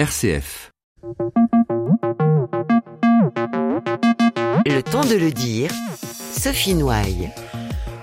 RCF. Le temps de le dire, Sophie Noailles.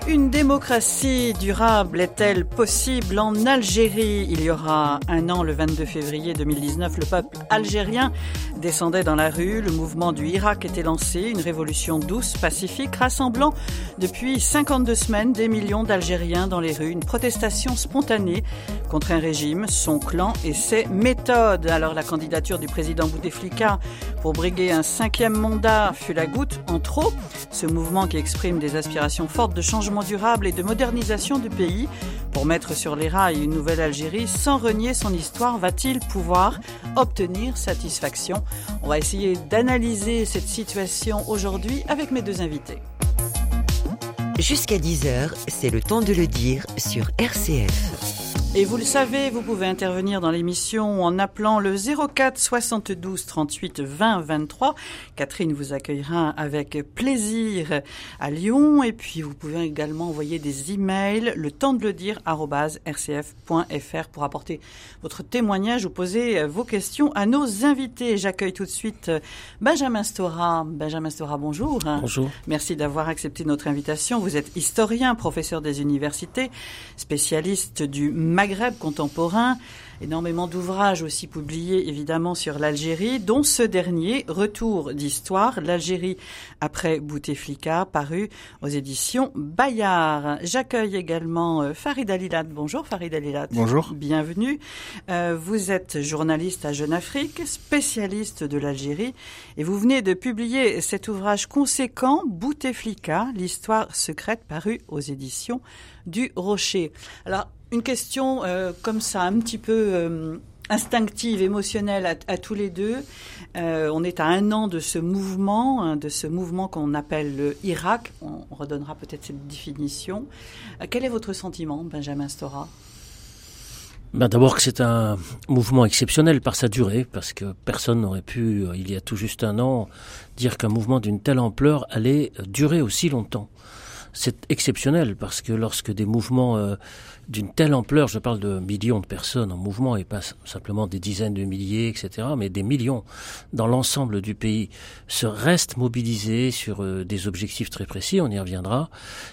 Une démocratie durable est-elle possible en Algérie? Il y aura un an, le 22 février 2019, le peuple algérien descendait dans la rue. Le mouvement du Irak était lancé, une révolution douce, pacifique, rassemblant depuis 52 semaines des millions d'Algériens dans les rues. Une protestation spontanée contre un régime, son clan et ses méthodes. Alors la candidature du président Bouteflika pour briguer un cinquième mandat fut la goutte en trop. Ce mouvement qui exprime des aspirations fortes de changement durable et de modernisation du pays pour mettre sur les rails une nouvelle Algérie sans renier son histoire, va-t-il pouvoir obtenir satisfaction? On va essayer d'analyser cette situation aujourd'hui avec mes deux invités. Jusqu'à 10h, c'est le temps de le dire sur RCF. Et vous le savez, vous pouvez intervenir dans l'émission en appelant le 04 72 38 20 23. Catherine vous accueillera avec plaisir à Lyon. Et puis vous pouvez également envoyer des emails, le temps de le dire, rcf.fr pour apporter votre témoignage ou poser vos questions à nos invités. J'accueille tout de suite Benjamin Stora. Benjamin Stora, bonjour. Bonjour. Merci d'avoir accepté notre invitation. Vous êtes historien, professeur des universités, spécialiste du Maghreb contemporain, énormément d'ouvrages aussi publiés évidemment sur l'Algérie, dont ce dernier, Retour d'histoire, l'Algérie après Bouteflika, paru aux éditions Bayard. J'accueille également euh, Farid Alilat. Bonjour Farid Alilat. Bonjour. Bienvenue. Euh, vous êtes journaliste à Jeune Afrique, spécialiste de l'Algérie, et vous venez de publier cet ouvrage conséquent, Bouteflika, l'histoire secrète, paru aux éditions du Rocher. Alors, une question euh, comme ça, un petit peu euh, instinctive, émotionnelle à, tous les deux. Euh, on est à un an de ce mouvement, hein, de ce mouvement qu'on appelle le Irak. On, on redonnera peut-être cette définition. Quel est votre sentiment, Benjamin Stora? Ben D'abord que c'est un mouvement exceptionnel par sa durée, parce que personne n'aurait pu, il y a tout juste un an, dire qu'un mouvement d'une telle ampleur allait durer aussi longtemps. C'est exceptionnel parce que lorsque des mouvements d'une telle ampleur, je parle de millions de personnes en mouvement et pas simplement des dizaines de milliers, etc., mais des millions dans l'ensemble du pays se restent mobilisés sur euh, des objectifs très précis, on y reviendra,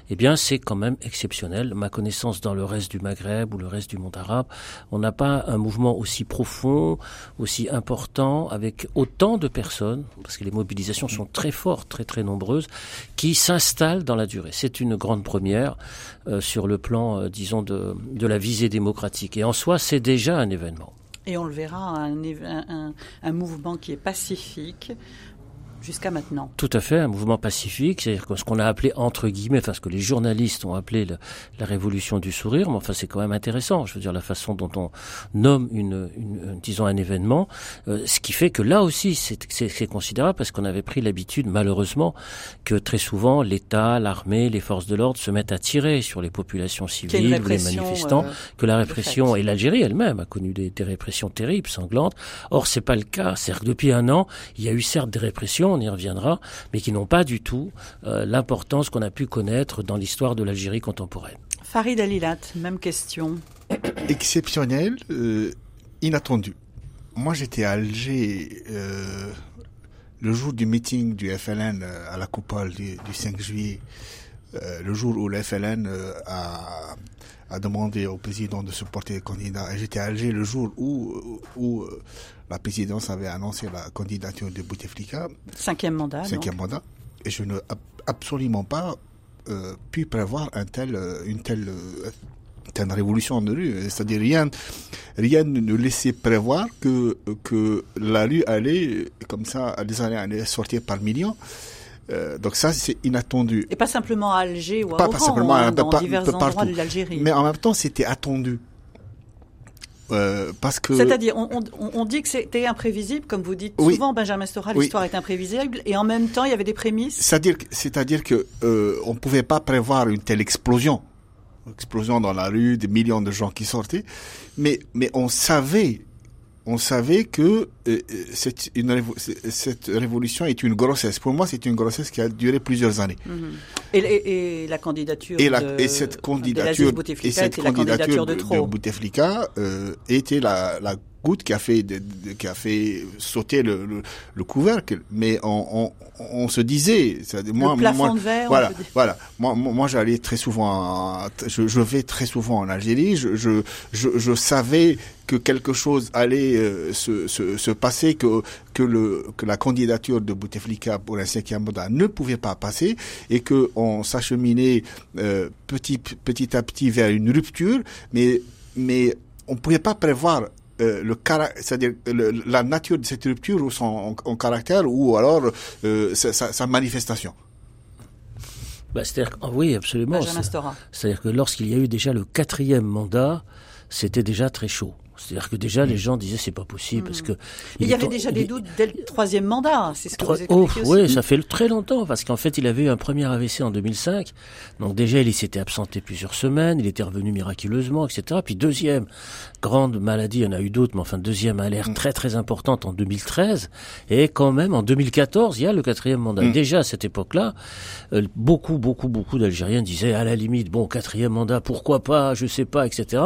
eh bien c'est quand même exceptionnel. Ma connaissance dans le reste du Maghreb ou le reste du monde arabe, on n'a pas un mouvement aussi profond, aussi important, avec autant de personnes, parce que les mobilisations sont très fortes, très très nombreuses, qui s'installent dans la durée. C'est une grande première sur le plan, euh, disons, de de la visée démocratique. Et en soi, c'est déjà un événement. Et on le verra, un, un, un mouvement qui est pacifique, jusqu'à maintenant. Tout à fait, un mouvement pacifique, c'est-à-dire ce qu'on a appelé entre guillemets, enfin ce que les journalistes ont appelé le, la révolution du sourire, mais enfin c'est quand même intéressant, je veux dire la façon dont on nomme une, une disons un événement, euh, ce qui fait que là aussi c'est considérable parce qu'on avait pris l'habitude malheureusement que très souvent l'État, l'armée, les forces de l'ordre se mettent à tirer sur les populations civiles, les manifestants, euh, que la répression et l'Algérie elle-même a connu des, des répressions terribles, sanglantes. Or c'est pas le cas, c'est-à-dire que depuis un an il y a eu certes des répressions on y reviendra, mais qui n'ont pas du tout euh, l'importance qu'on a pu connaître dans l'histoire de l'Algérie contemporaine. Farid Alilat, même question. Exceptionnel, euh, inattendu. Moi, j'étais à Alger euh, le jour du meeting du FLN à la coupole du, du 5 juillet, euh, le jour où le FLN euh, a, a, demandé au président de se porter candidat. Et j'étais à Alger le jour où, où, où la présidence avait annoncé la candidature de Bouteflika. Cinquième mandat. Cinquième donc. mandat. Et je n'ai absolument pas euh, pu prévoir un tel, une telle, euh, telle révolution de rue. C'est-à-dire rien, rien ne laissait prévoir que, que la rue allait, comme ça, les années allaient sortir par millions. Euh, donc ça, c'est inattendu. Et pas simplement à Alger ou à pas, Oran, pas simplement, hein, dans pas, divers pas endroits partout. de l'Algérie. Mais en même temps, c'était attendu. Euh, parce que c'est-à-dire on, on, on, dit que c'était imprévisible comme vous dites oui. souvent Benjamin Stora l'histoire oui. est imprévisible et en même temps il y avait des prémices c'est-à-dire c'est-à-dire que euh, on pouvait pas prévoir une telle explosion explosion dans la rue des millions de gens qui sortaient mais mais on savait on savait que euh, cette, une, cette révolution est une grossesse. Pour moi, c'est une grossesse qui a duré plusieurs années. Mm -hmm. Et, la candidature et, la, de, et cette candidature, et cette candidature de, de, Bouteflika euh, était la, la goutte qui a fait de, qui a fait sauter le, le, le couvercle. Mais on, on, on se disait moi, le plafond de verre voilà voilà. Moi moi j'allais très souvent je, je, vais très souvent en Algérie. Je je, je, je savais que quelque chose allait euh, se, se, se, passer, que, que, le, que la candidature de Bouteflika pour un cinquième mandat ne pouvait pas passer et que on s'acheminait euh, petit, petit à petit vers une rupture, mais, mais on ne pouvait pas prévoir euh, le c'est-à-dire la nature de cette rupture ou son en, caractère ou alors euh, sa, sa, manifestation. Bah, c'est-à-dire oui, absolument. C'est-à-dire que lorsqu'il y a eu déjà le quatrième mandat, c'était déjà très chaud. C'est-à-dire que déjà, les gens disaient c'est pas possible parce que. Il, y avait déjà des doutes dès le troisième mandat, c'est ce que vous oh, Oui, ça fait très longtemps parce qu'en fait, il avait eu un premier AVC en 2005. Donc déjà, il s'était absenté plusieurs semaines, il était revenu miraculeusement, etc. Puis deuxième grande maladie, il y en a eu d'autres, mais enfin deuxième alerte mm. très très importante en 2013 et quand même en 2014, il y a le quatrième mandat. Mm. Déjà à cette époque-là, euh, beaucoup beaucoup beaucoup d'Algériens disaient à la limite bon quatrième mandat, pourquoi pas, je sais pas, etc.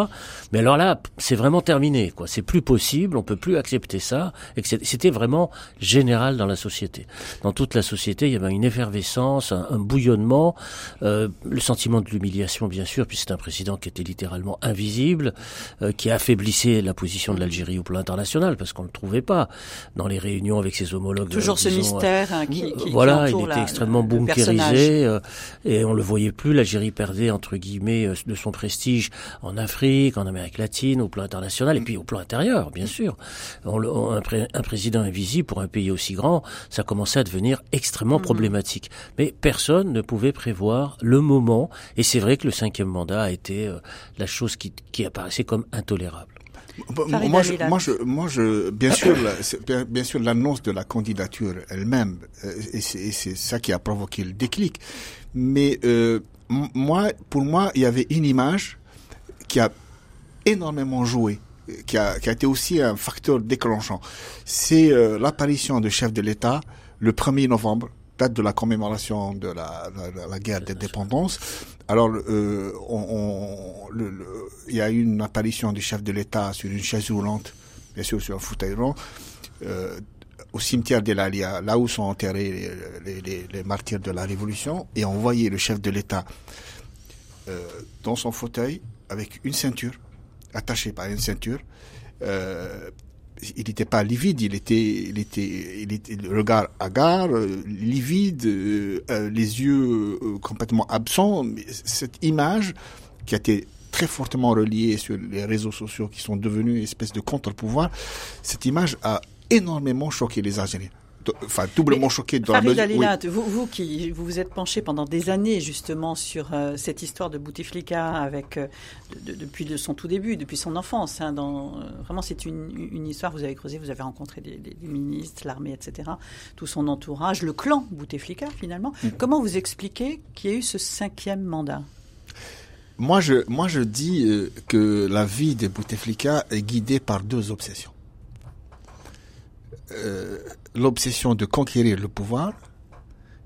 Mais alors là, c'est vraiment terminé quoi. C'est plus possible, on peut plus accepter ça. C'était vraiment général dans la société. Dans toute la société, il y avait une effervescence, un, bouillonnement, euh, le sentiment de l'humiliation, bien sûr, puisque c'est un président qui était littéralement invisible, euh, qui affaiblissait la position de l'Algérie au plan international, parce qu'on ne le trouvait pas dans les réunions avec ses homologues. Toujours ce mystère hein, qui, qui, Voilà, il était extrêmement bunkérisé, euh, et on le voyait plus. L'Algérie perdait entre guillemets de son prestige en Afrique, en Amérique latine, au plan international et puis au plan intérieur, bien sûr. un, président invisible pour un pays aussi grand, ça commençait à devenir extrêmement mm-hmm. problématique. Mais personne ne pouvait prévoir le moment, et c'est vrai que le cinquième mandat a été euh, la chose qui, apparaissait comme intolérable. Moi je, moi, je, moi, je, bien sûr, bien sûr, l'annonce de la candidature elle-même, euh, et c'est ça qui a provoqué le déclic. Mais euh, moi, pour moi, il y avait une image qui a énormément joué qui a, été aussi un facteur déclenchant. C'est euh, l'apparition du chef de l'État le 1er novembre, date de la commémoration de la, guerre d'indépendance. Alors, euh, il y a eu une apparition du chef de l'État sur une chaise roulante, bien sûr sur un fauteuil rond, euh, au cimetière de l'Alia, là où sont enterrés les, martyrs de la Révolution, et on voyait le chef de l'État dans son fauteuil avec une ceinture attaché par une ceinture. Euh, il n'était pas livide, il était, il était, le regard hagard, euh, livide, euh, les yeux complètement absents. Cette image qui a été très fortement reliée sur les réseaux sociaux qui sont devenus une espèce de contre-pouvoir, cette image a énormément choqué les Algériens enfin doublement choqué dans Farid la vous, vous qui vous vous êtes penché pendant des années justement sur euh, cette histoire de Bouteflika avec euh, depuis de son tout début, depuis son enfance. Hein, dans, euh, vraiment, c'est une, une, histoire. Vous avez creusé, vous avez rencontré des, des, ministres, l'armée, etc. Tout son entourage, le clan Bouteflika finalement. Mm. Comment vous expliquez qu'il y a eu ce cinquième mandat? Moi je, moi, je dis que la vie de Bouteflika est guidée par deux obsessions. Euh, l'obsession de conquérir le pouvoir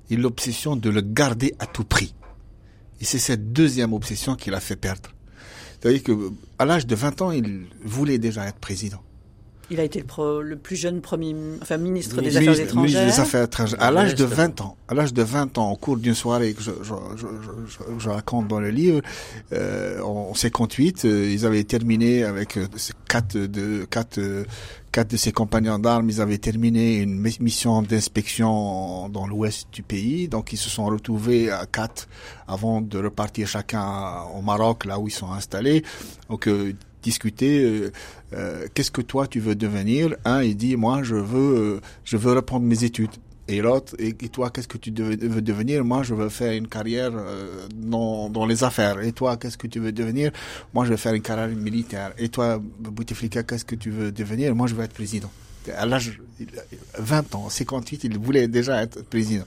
et l'obsession de le garder à tout prix. Et c'est cette deuxième obsession qui l'a fait perdre. C'est-à-dire qu'à l'âge de 20 ans, il voulait déjà être président. Il a été le, plus jeune premier, enfin, ministre des Affaires étrangères. Des Affaires étrangères. À l'âge de 20 ans, à l'âge de 20 ans, au cours d'une soirée que je, je, je, je, raconte dans le livre, euh, en 58, euh, ils avaient terminé avec euh, quatre de quatre euh, quatre de ses compagnons d'armes, ils avaient terminé une mission d'inspection dans l'ouest du pays, donc ils se sont retrouvés à quatre avant de repartir chacun au Maroc, là où ils sont installés. Donc euh, discuter euh, euh, qu'est-ce que toi tu veux devenir? Un il dit moi je veux euh, je veux reprendre mes études. Et l'autre et, toi qu'est-ce que tu veux devenir? Moi je veux faire une carrière dans, dans les affaires. Et toi qu'est-ce que tu veux devenir? Moi je veux faire une carrière militaire. Et toi Bouteflika qu'est-ce que tu veux devenir? Moi je veux être président. À l'âge 20 ans 58 il voulait déjà être président.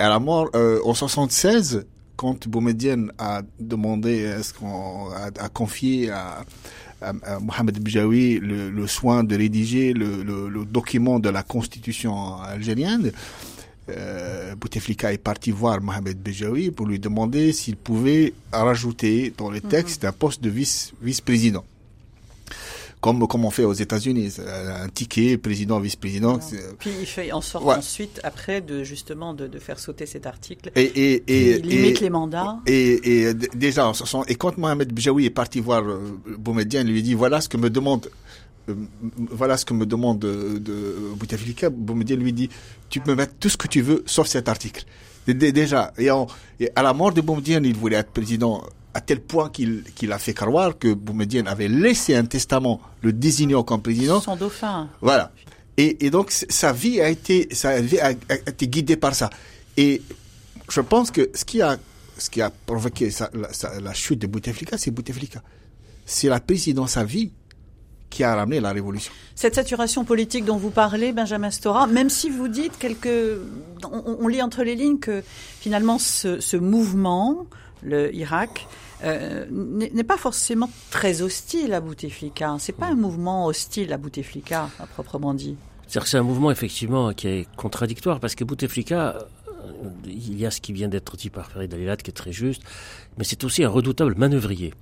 À la mort en 76 quand Boumedienne a demandé, est-ce qu'on a, confié à, Mohamed Bjawi le, soin de rédiger le, document de la constitution algérienne, euh, Bouteflika est parti voir Mohamed Bejaoui pour lui demander s'il pouvait rajouter dans le texte un poste de vice vice-président comme, comme on fait aux États-Unis, un ticket président-vice-président. Puis il fait en sorte ensuite, après, de justement de, de, faire sauter cet article. Et, et, et il limite les mandats. Et, et déjà, et quand Mohamed Bjaoui est parti voir euh, Boumediene, il lui dit voilà ce que me demande. Euh, voilà ce que me demande de, de Bouteflika. Boumediene lui dit tu peux me mettre tout ce que tu veux sauf cet article. Déjà, et, et à la mort de Boumediene, il voulait être président à tel point qu'il qu'il a fait croire que Boumediene avait laissé un testament le désignant comme président. Son dauphin. Voilà. Et, et donc sa vie a été, sa vie a, été guidée par ça. Et je pense que ce qui a, ce qui a provoqué la, la, chute de Bouteflika, c'est Bouteflika. C'est la présidence à vie qui a ramené la révolution. Cette saturation politique dont vous parlez, Benjamin Stora, même si vous dites quelques, on, on lit entre les lignes que finalement ce, ce mouvement, le Irak, euh, n'est pas forcément très hostile à Bouteflika. C'est pas un mouvement hostile à Bouteflika, à proprement dit. C'est-à-dire c'est un mouvement effectivement qui est contradictoire parce que Bouteflika, euh, il y a ce qui vient d'être dit par Farid Alilat qui est très juste, mais c'est aussi un redoutable manœuvrier.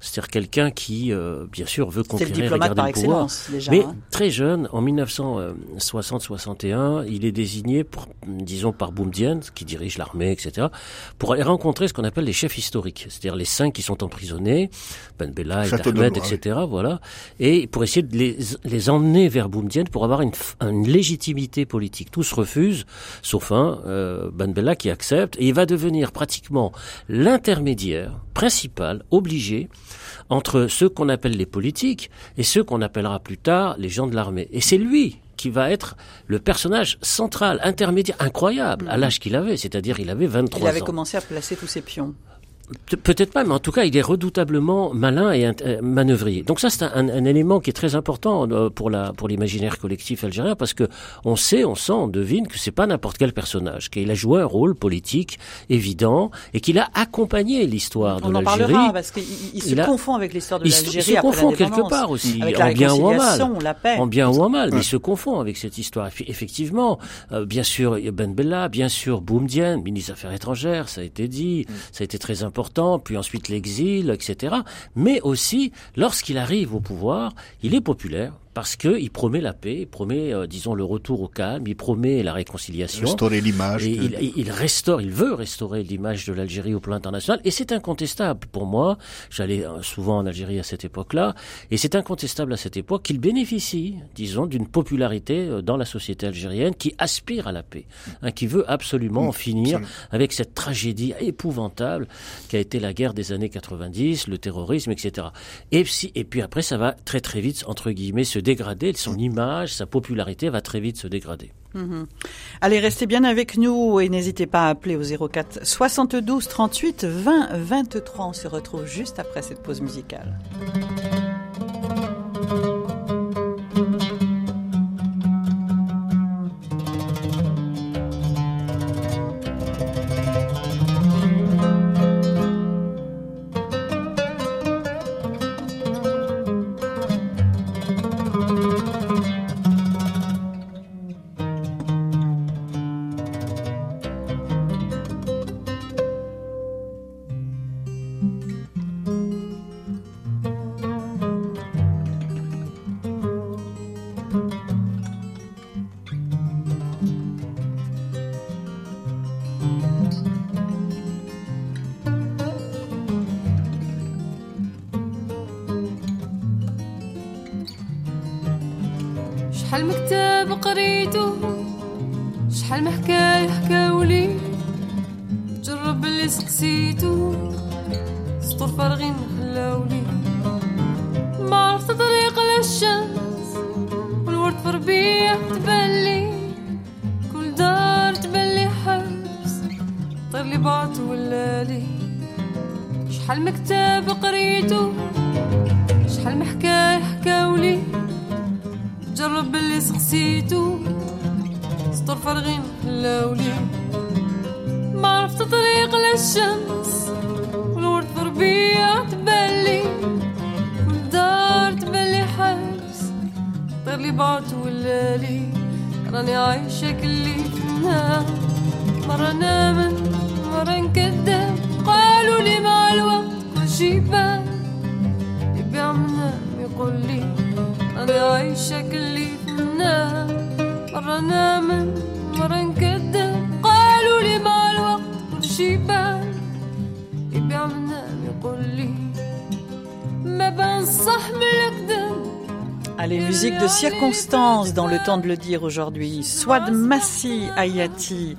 C'est-à-dire quelqu'un qui, euh, bien sûr, veut conquérir et garder le pouvoir. mais hein. très jeune, en 1960-61, il est désigné, pour, disons, par Boumediene, qui dirige l'armée, etc., pour aller rencontrer ce qu'on appelle les chefs historiques, c'est-à-dire les cinq qui sont emprisonnés, Ben Bella, Ahmed, etc., voilà, et pour essayer de les, les emmener vers Boumediene pour avoir une, une, légitimité politique. Tous refusent, sauf un, euh, Ben Bella, qui accepte, et il va devenir pratiquement l'intermédiaire principal, obligé, entre ceux qu'on appelle les politiques et ceux qu'on appellera plus tard les gens de l'armée. Et c'est lui qui va être le personnage central, intermédiaire, incroyable, à l'âge qu'il avait, c'est-à-dire il avait 23 ans. Il avait commencé à placer tous ses pions. Peut-être pas, mais en tout cas, il est redoutablement malin et euh, manœuvrier. Donc ça, c'est un, un, élément qui est très important euh, pour la pour l'imaginaire collectif algérien parce que on sait, on sent, on devine que c'est pas n'importe quel personnage, qu'il a joué un rôle politique évident et qu'il a accompagné l'histoire de l'Algérie. On en parlera parce qu'il se confond avec l'histoire de l'Algérie. Il se confond quelque part aussi, en bien ou en mal. En bien ou en mal, mais il se confond avec cette histoire. Effectivement, euh, bien sûr, Ben Bella, bien sûr, Boumdienne, ministre des Affaires étrangères, ça a été dit, mm. ça a été très important puis ensuite l'exil, etc. Mais aussi, lorsqu'il arrive au pouvoir, il est populaire, parce qu'il promet la paix, il promet, euh, disons, le retour au calme, il promet la réconciliation. Restaurer l'image. Il, il, restaure, il veut restaurer l'image de l'Algérie au plan international, et c'est incontestable pour moi. J'allais euh, souvent en Algérie à cette époque-là, et c'est incontestable à cette époque qu'il bénéficie, disons, d'une popularité euh, dans la société algérienne qui aspire à la paix, hein, qui veut absolument en finir avec cette tragédie épouvantable qui a été la guerre des années 90, le terrorisme, etc. Et, et puis après, ça va très très vite, entre guillemets, se dégrader, son image, sa popularité va très vite se dégrader. Mhm. Allez, restez bien avec nous et n'hésitez pas à appeler au 04 72 38 20 23. On se retrouve juste après cette pause musicale. شحال من كتاب قريتو شحال من حكاية حكاولي جرب اللي سقسيتو. سطور فارغين dans le temps de le dire aujourd'hui. Swad Massi Ayati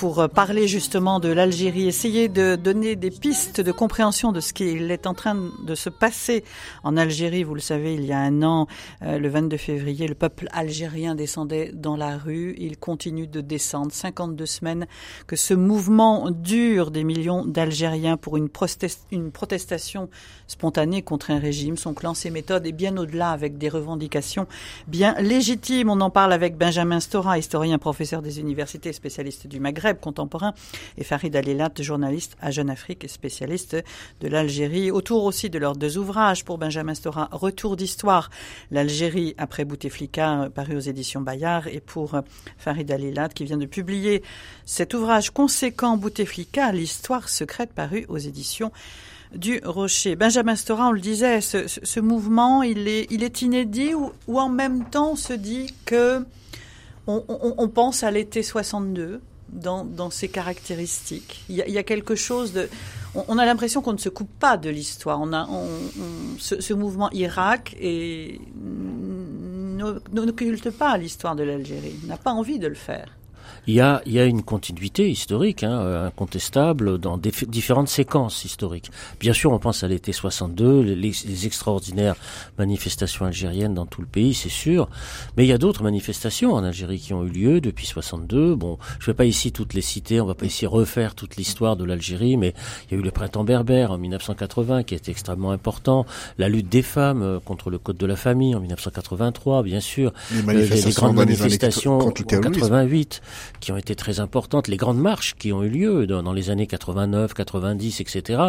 pour parler justement de l'Algérie, essayer de donner des pistes de compréhension de ce qu'il est en train de se passer en Algérie. Vous le savez, il y a un an, euh, le 22 février, le peuple algérien descendait dans la rue. Il continue de descendre. 52 semaines que ce mouvement dure des millions d'Algériens pour une, une protestation spontanée contre un régime, son clan, ses méthodes et bien au-delà avec des revendications bien légitimes. On en parle avec Benjamin Stora, historien, professeur des universités, spécialiste du Maghreb contemporain, et Farid Alilat, journaliste à Jeune Afrique et spécialiste de l'Algérie. Autour aussi de leurs deux ouvrages pour Benjamin Stora, Retour d'histoire, l'Algérie après Bouteflika, paru aux éditions Bayard, et pour Farid Alilat, qui vient de publier cet ouvrage conséquent Bouteflika, l'histoire secrète, paru aux éditions du Rocher. Benjamin Stora, on le disait, ce, mouvement, il est, inédit ou, en même temps on se dit que on pense à l'été 62, dans, ses caractéristiques. Il y, a, quelque chose de... On, a l'impression qu'on ne se coupe pas de l'histoire. On a, ce, mouvement Irak et n'occulte pas l'histoire de l'Algérie. n'a pas envie de le faire il y a, il y a une continuité historique, hein, euh, incontestable, dans des, différentes séquences historiques. Bien sûr, on pense à l'été 62, les, les, extraordinaires manifestations algériennes dans tout le pays, c'est sûr. Mais il y a d'autres manifestations en Algérie qui ont eu lieu depuis 62. Bon, je ne vais pas ici toutes les citer, on va pas ici refaire toute l'histoire de l'Algérie, mais il y a eu le printemps berbère en 1980 qui était extrêmement important, la lutte des femmes euh, contre le code de la famille en 1983, bien sûr, les, manifestations les grandes manifestations en 88 qui ont été très importantes, les grandes marches qui ont eu lieu dans, les années 89, 90, etc.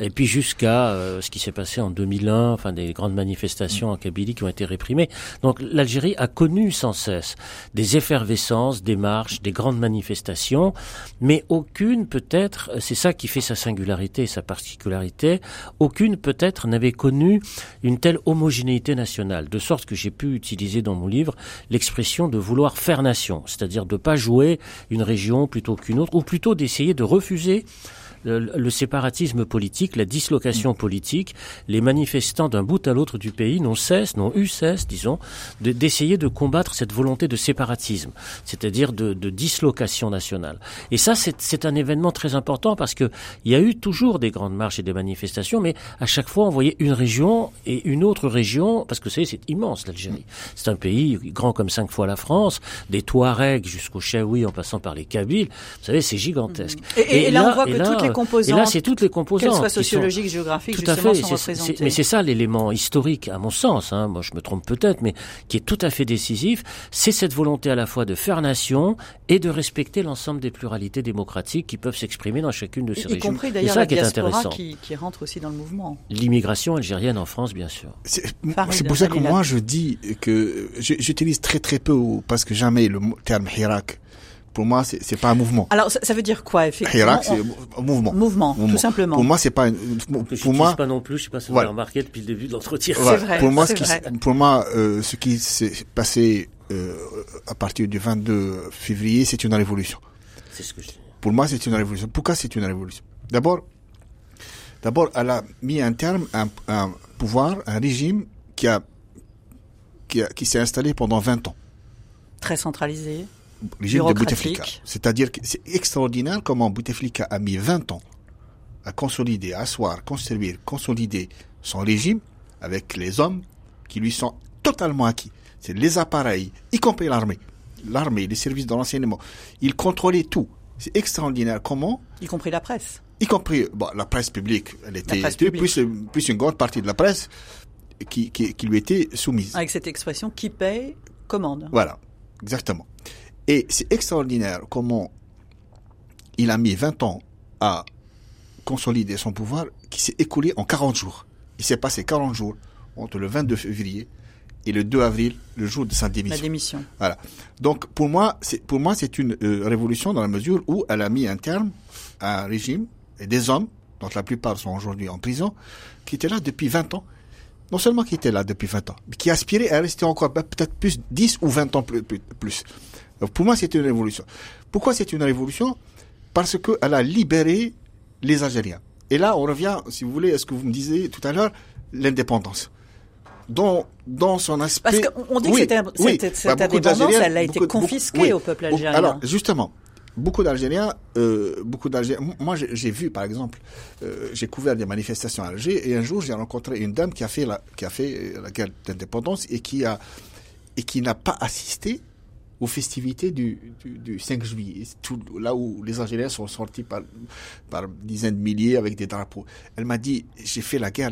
Et puis jusqu'à euh, ce qui s'est passé en 2001, enfin des grandes manifestations en Kabylie qui ont été réprimées. Donc l'Algérie a connu sans cesse des effervescences, des marches, des grandes manifestations, mais aucune peut-être, c'est ça qui fait sa singularité, sa particularité, aucune peut-être n'avait connu une telle homogénéité nationale, de sorte que j'ai pu utiliser dans mon livre l'expression de vouloir faire nation, c'est-à-dire de pas jouer une région plutôt qu'une autre, ou plutôt d'essayer de refuser le, séparatisme politique, la dislocation politique, les manifestants d'un bout à l'autre du pays n'ont cesse, n'ont eu cesse, disons, d'essayer de, combattre cette volonté de séparatisme, c'est-à-dire de, de, dislocation nationale. Et ça, c'est un événement très important parce que il y a eu toujours des grandes marches et des manifestations, mais à chaque fois, on voyait une région et une autre région, parce que c'est immense l'Algérie. C'est un pays grand comme cinq fois la France, des Touaregs jusqu'aux Chaouis en passant par les Kabyles. Vous savez, c'est gigantesque. Et, là, on voit que toutes les et là, c'est toutes les composantes. Qu'elles soient sociologiques, géographiques, tout à fait, sont Mais c'est ça l'élément historique, à mon sens. Hein, moi, je me trompe peut-être, mais qui est tout à fait décisif. C'est cette volonté à la fois de faire nation et de respecter l'ensemble des pluralités démocratiques qui peuvent s'exprimer dans chacune de ces y régions. Y compris d'ailleurs la diaspora qui, qui, rentre aussi dans le mouvement. L'immigration algérienne en France, bien sûr. C'est pour ça que moi, je dis que j'utilise très très peu, parce que jamais le terme Hirak pour moi, c'est, c'est pas un mouvement. Alors, ça, veut dire quoi, effectivement Hirak, c'est un mouvement. mouvement. tout simplement. Pour moi, c'est pas. pour moi, pas non plus. Je sais pas si vous avez remarqué depuis le début de l'entretien. C'est vrai. Pour moi, ce qui, pour moi, euh, ce qui s'est passé euh, à partir du 22 février, c'est une révolution. C'est ce que je dis. Pour moi, c'est une révolution. Pourquoi c'est une révolution? D'abord, d'abord, elle a mis un terme à un, pouvoir, un régime qui a qui, a, qui s'est installé pendant 20 ans. Très centralisé régime de Bouteflika. C'est-à-dire que c'est extraordinaire comment Bouteflika a mis 20 ans à consolider, à asseoir, construire, consolider son régime avec les hommes qui lui sont totalement acquis. C'est les appareils, y compris l'armée. L'armée, les services de renseignement. Il contrôlait tout. C'est extraordinaire comment... Y compris la presse. Y compris bon, la presse publique. Elle était Plus, plus une grande partie de la presse qui, qui, qui lui était soumise. Avec cette expression qui paye commande. Voilà, exactement. Et c'est extraordinaire comment il a mis 20 ans à consolider son pouvoir qui s'est écoulé en 40 jours. Il s'est passé 40 jours entre le 22 février et le 2 avril, le jour de sa La démission. démission. Voilà. Donc pour moi, c'est pour moi c'est une euh, révolution dans la mesure où elle a mis un terme à un régime et des hommes, dont la plupart sont aujourd'hui en prison, qui étaient là depuis 20 ans. Non seulement qui étaient là depuis 20 ans, mais qui aspiraient à rester encore bah, peut-être plus 10 ou 20 ans plus- plus. Donc, pour moi, c'est une révolution. Pourquoi c'est une révolution? Parce qu'elle a libéré les Algériens. Et là, on revient, si vous voulez, à ce que vous me disiez tout à l'heure, l'indépendance. Dans, dans son aspect. Parce qu'on on dit Oui, que cette, oui. cette- Bah, indépendance, elle a été beaucoup- beaucoup- confisquée oui. au peuple algérien. Alors, justement, beaucoup d'Algériens, euh, beaucoup d'Algériens. Moi, j'ai vu, par exemple, euh, j'ai couvert des manifestations à Alger, et un jour, j'ai rencontré une dame qui a fait la, qui a fait la guerre d'indépendance et qui a et qui n'a pas assisté aux festivités du, du, du 5 juillet, là où les Algériens sont sortis par, dizaines de milliers avec des drapeaux. Elle m'a dit, j'ai fait la guerre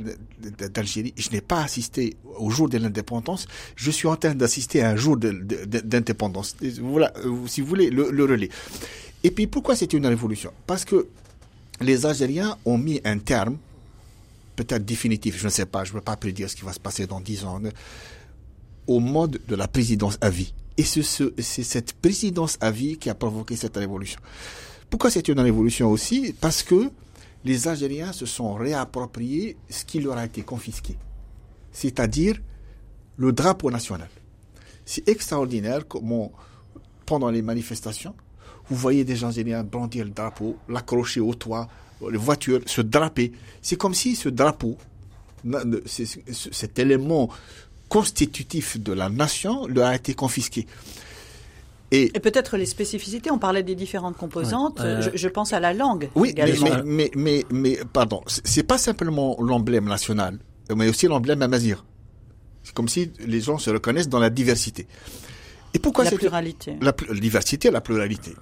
d'Algérie, je n'ai pas assisté au jour de l'indépendance, je suis en train d'assister à un jour d'indépendance. Voilà, euh, si vous voulez, le, relais. Et puis pourquoi c'est une révolution? Parce que les Algériens ont mis un terme, peut-être définitif, je ne sais pas, je ne veux pas prédire ce qui va se passer dans 10 ans, au mode de la présidence à vie. Et c'est ce, c'est cette présidence à vie qui a provoqué cette révolution. Pourquoi c'est une révolution aussi? Parce que les Algériens se sont réappropriés ce qui leur a été confisqué, c'est-à-dire le drapeau national. C'est extraordinaire comment, pendant les manifestations, vous voyez des Algériens brandir le drapeau, l'accrocher au toit, les voitures, se draper. C'est comme si ce drapeau, cet élément constitutif de la nation, leur a été confisqué. Et Et peut-être les spécificités, on parlait des différentes composantes, Ouais, euh, je, je pense à la langue Oui, mais, également. mais, mais, mais, mais, pardon, c'est pas simplement l'emblème national, mais aussi l'emblème amazir. C'est comme si les gens se reconnaissent dans la diversité. Et pourquoi la pluralité. la pl- diversité, la pluralité.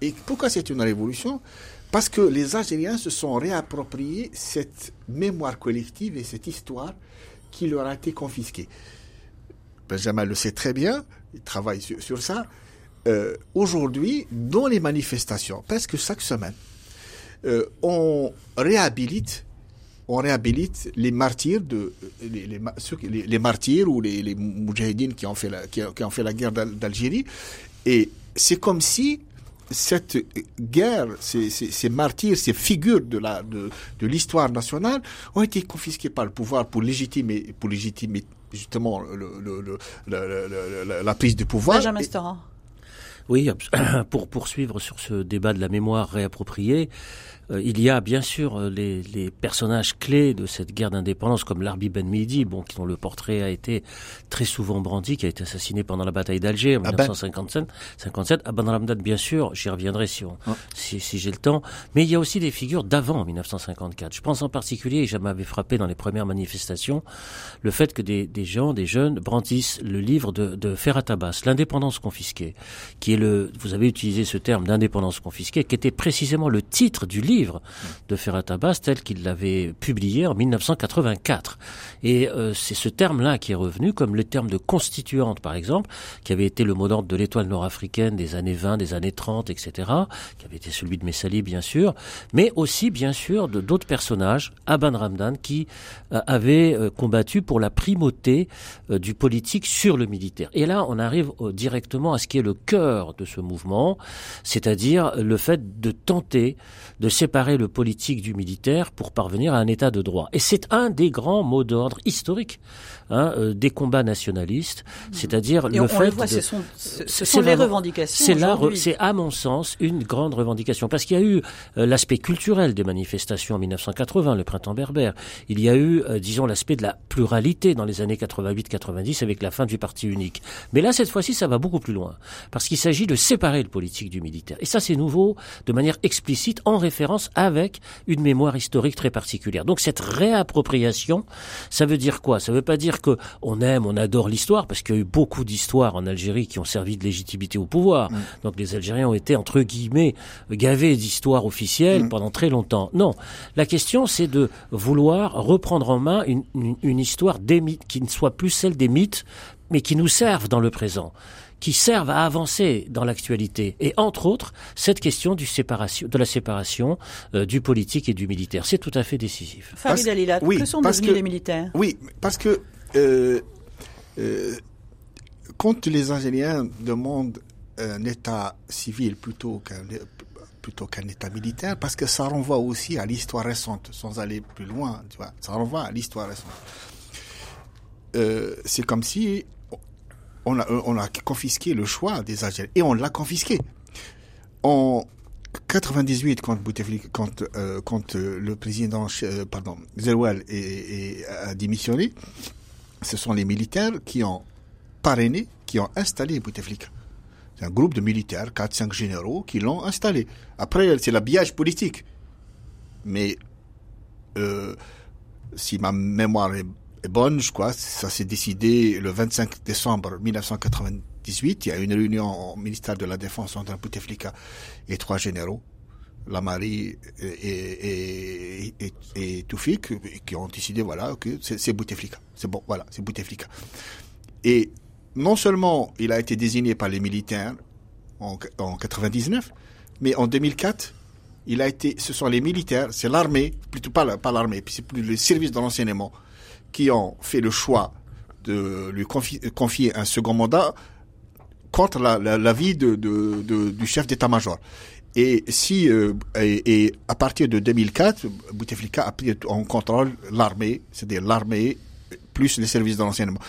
Et pourquoi c'est une révolution? Parce que les Algériens se sont réappropriés cette mémoire collective et cette histoire qui leur a été confisquée. Benjamin le sait très bien, il travaille sur, ça. Euh, Aujourd'hui, dans les manifestations, presque chaque semaine, euh, on réhabilite les martyrs de les, les, martyrs ou les, les qui ont fait la qui, ont- fait la guerre d'Al- d'Algérie et c'est comme si cette guerre, ces, ces, ces martyrs, ces figures de la de, de l'histoire nationale ont été confisqués par le pouvoir pour légitimer pour légitimer justement le, le, le, le- le- le- la- la prise du pouvoir. Benjamin Et- Stora. Oui, pour poursuivre sur ce débat de la mémoire réappropriée, euh, il y a bien sûr euh, les, les personnages clés de cette guerre d'indépendance comme Larbi Ben Midi, bon, dont le portrait a été très souvent brandi, qui a été assassiné pendant la bataille d'Alger en Ah ben. 1957. 57. Aban Ramdad, bien sûr, j'y reviendrai si, on, si, si j'ai le temps. Mais il y a aussi des figures d'avant 1954. Je pense en particulier, et ça m'avait frappé dans les premières manifestations, le fait que des, des gens, des jeunes, brandissent le livre de, de Ferhat Abbas, L'indépendance confisquée, qui est le, vous avez utilisé ce terme d'indépendance confisquée, qui était précisément le titre du livre de Ferhat Abbas tel qu'il l'avait publié en 1984. Et euh, c'est ce terme-là qui est revenu, comme le terme de constituante, par exemple, qui avait été le mot d'ordre de l'étoile nord-africaine des années 20, des années 30, etc., qui avait été celui de Messali, bien sûr, mais aussi, bien sûr, de d'autres personnages, Aban Ramdan, qui euh, avait euh, combattu pour la primauté euh, du politique sur le militaire. Et là, on arrive directement à ce qui est le cœur de ce mouvement, c'est-à-dire le fait de tenter de séparer le politique du militaire pour parvenir à un état de droit. Et c'est un des grands mots d'ordre historiques hein, euh, des combats nationalistes, c'est-à-dire Et le on, fait le voit, de... ce sont, ce, sont les revendications. C'est là, c'est à mon sens une grande revendication parce qu'il y a eu euh, l'aspect culturel des manifestations en 1980, le printemps berbère. Il y a eu, euh, disons, l'aspect de la pluralité dans les années 88-90 avec la fin du parti unique. Mais là, cette fois-ci, ça va beaucoup plus loin parce qu'il s'agit de séparer le politique du militaire. Et ça, c'est nouveau de manière explicite en référence avec une mémoire historique très particulière. Donc cette réappropriation, ça veut dire quoi? Ça veut pas dire que on aime, on adore l'histoire parce qu'il y a eu beaucoup d'histoires en Algérie qui ont servi de légitimité au pouvoir. Donc les Algériens ont été entre guillemets gavés d'histoires officielles pendant très longtemps. Non, la question c'est de vouloir reprendre en main une, une- une histoire des mythes qui ne soit plus celle des mythes, mais qui nous servent dans le présent qui servent à avancer dans l'actualité. Et entre autres, cette question du séparation, de la séparation euh, du politique et du militaire. C'est tout à fait décisif. Farid oui, que sont devenus que- les militaires? Oui, parce que euh, Euh, quand les Algériens demandent un État civil plutôt qu'un plutôt qu'un État militaire, parce que ça renvoie aussi à l'histoire récente, sans aller plus loin, tu vois, ça renvoie à l'histoire récente. Euh, c'est comme si on a, on a confisqué le choix des Algériens, et on l'a confisqué. En 98, quand, euh, quand le président, euh, pardon, a démissionné, ce sont les militaires qui ont parrainé, qui ont installé Bouteflika. C'est un groupe de militaires, 4-5 généraux, qui l'ont installé. Après, c'est l'habillage politique. Mais euh, si ma mémoire est, bonne, je crois, ça s'est décidé le 25 décembre 1998. Il y a une réunion au ministère de la Défense entre Bouteflika et trois généraux, Lamari et, et, et, et, Toufik, qui ont décidé, voilà, c'est Bouteflika. C'est bon, voilà, c'est Bouteflika. Et non seulement il a été désigné par les militaires en, en 99, mais en 2004, il a été, ce sont les militaires, c'est l'armée, plutôt pas, pas l'armée, c'est plus les services de l'enseignement qui ont fait le choix de lui confier, confier un second mandat contre la, la, la de, de, du chef d'état-major. Et si euh, et, et, à partir de 2004, Bouteflika a pris en contrôle l'armée, c'est-à-dire l'armée plus les services de l'enseignement.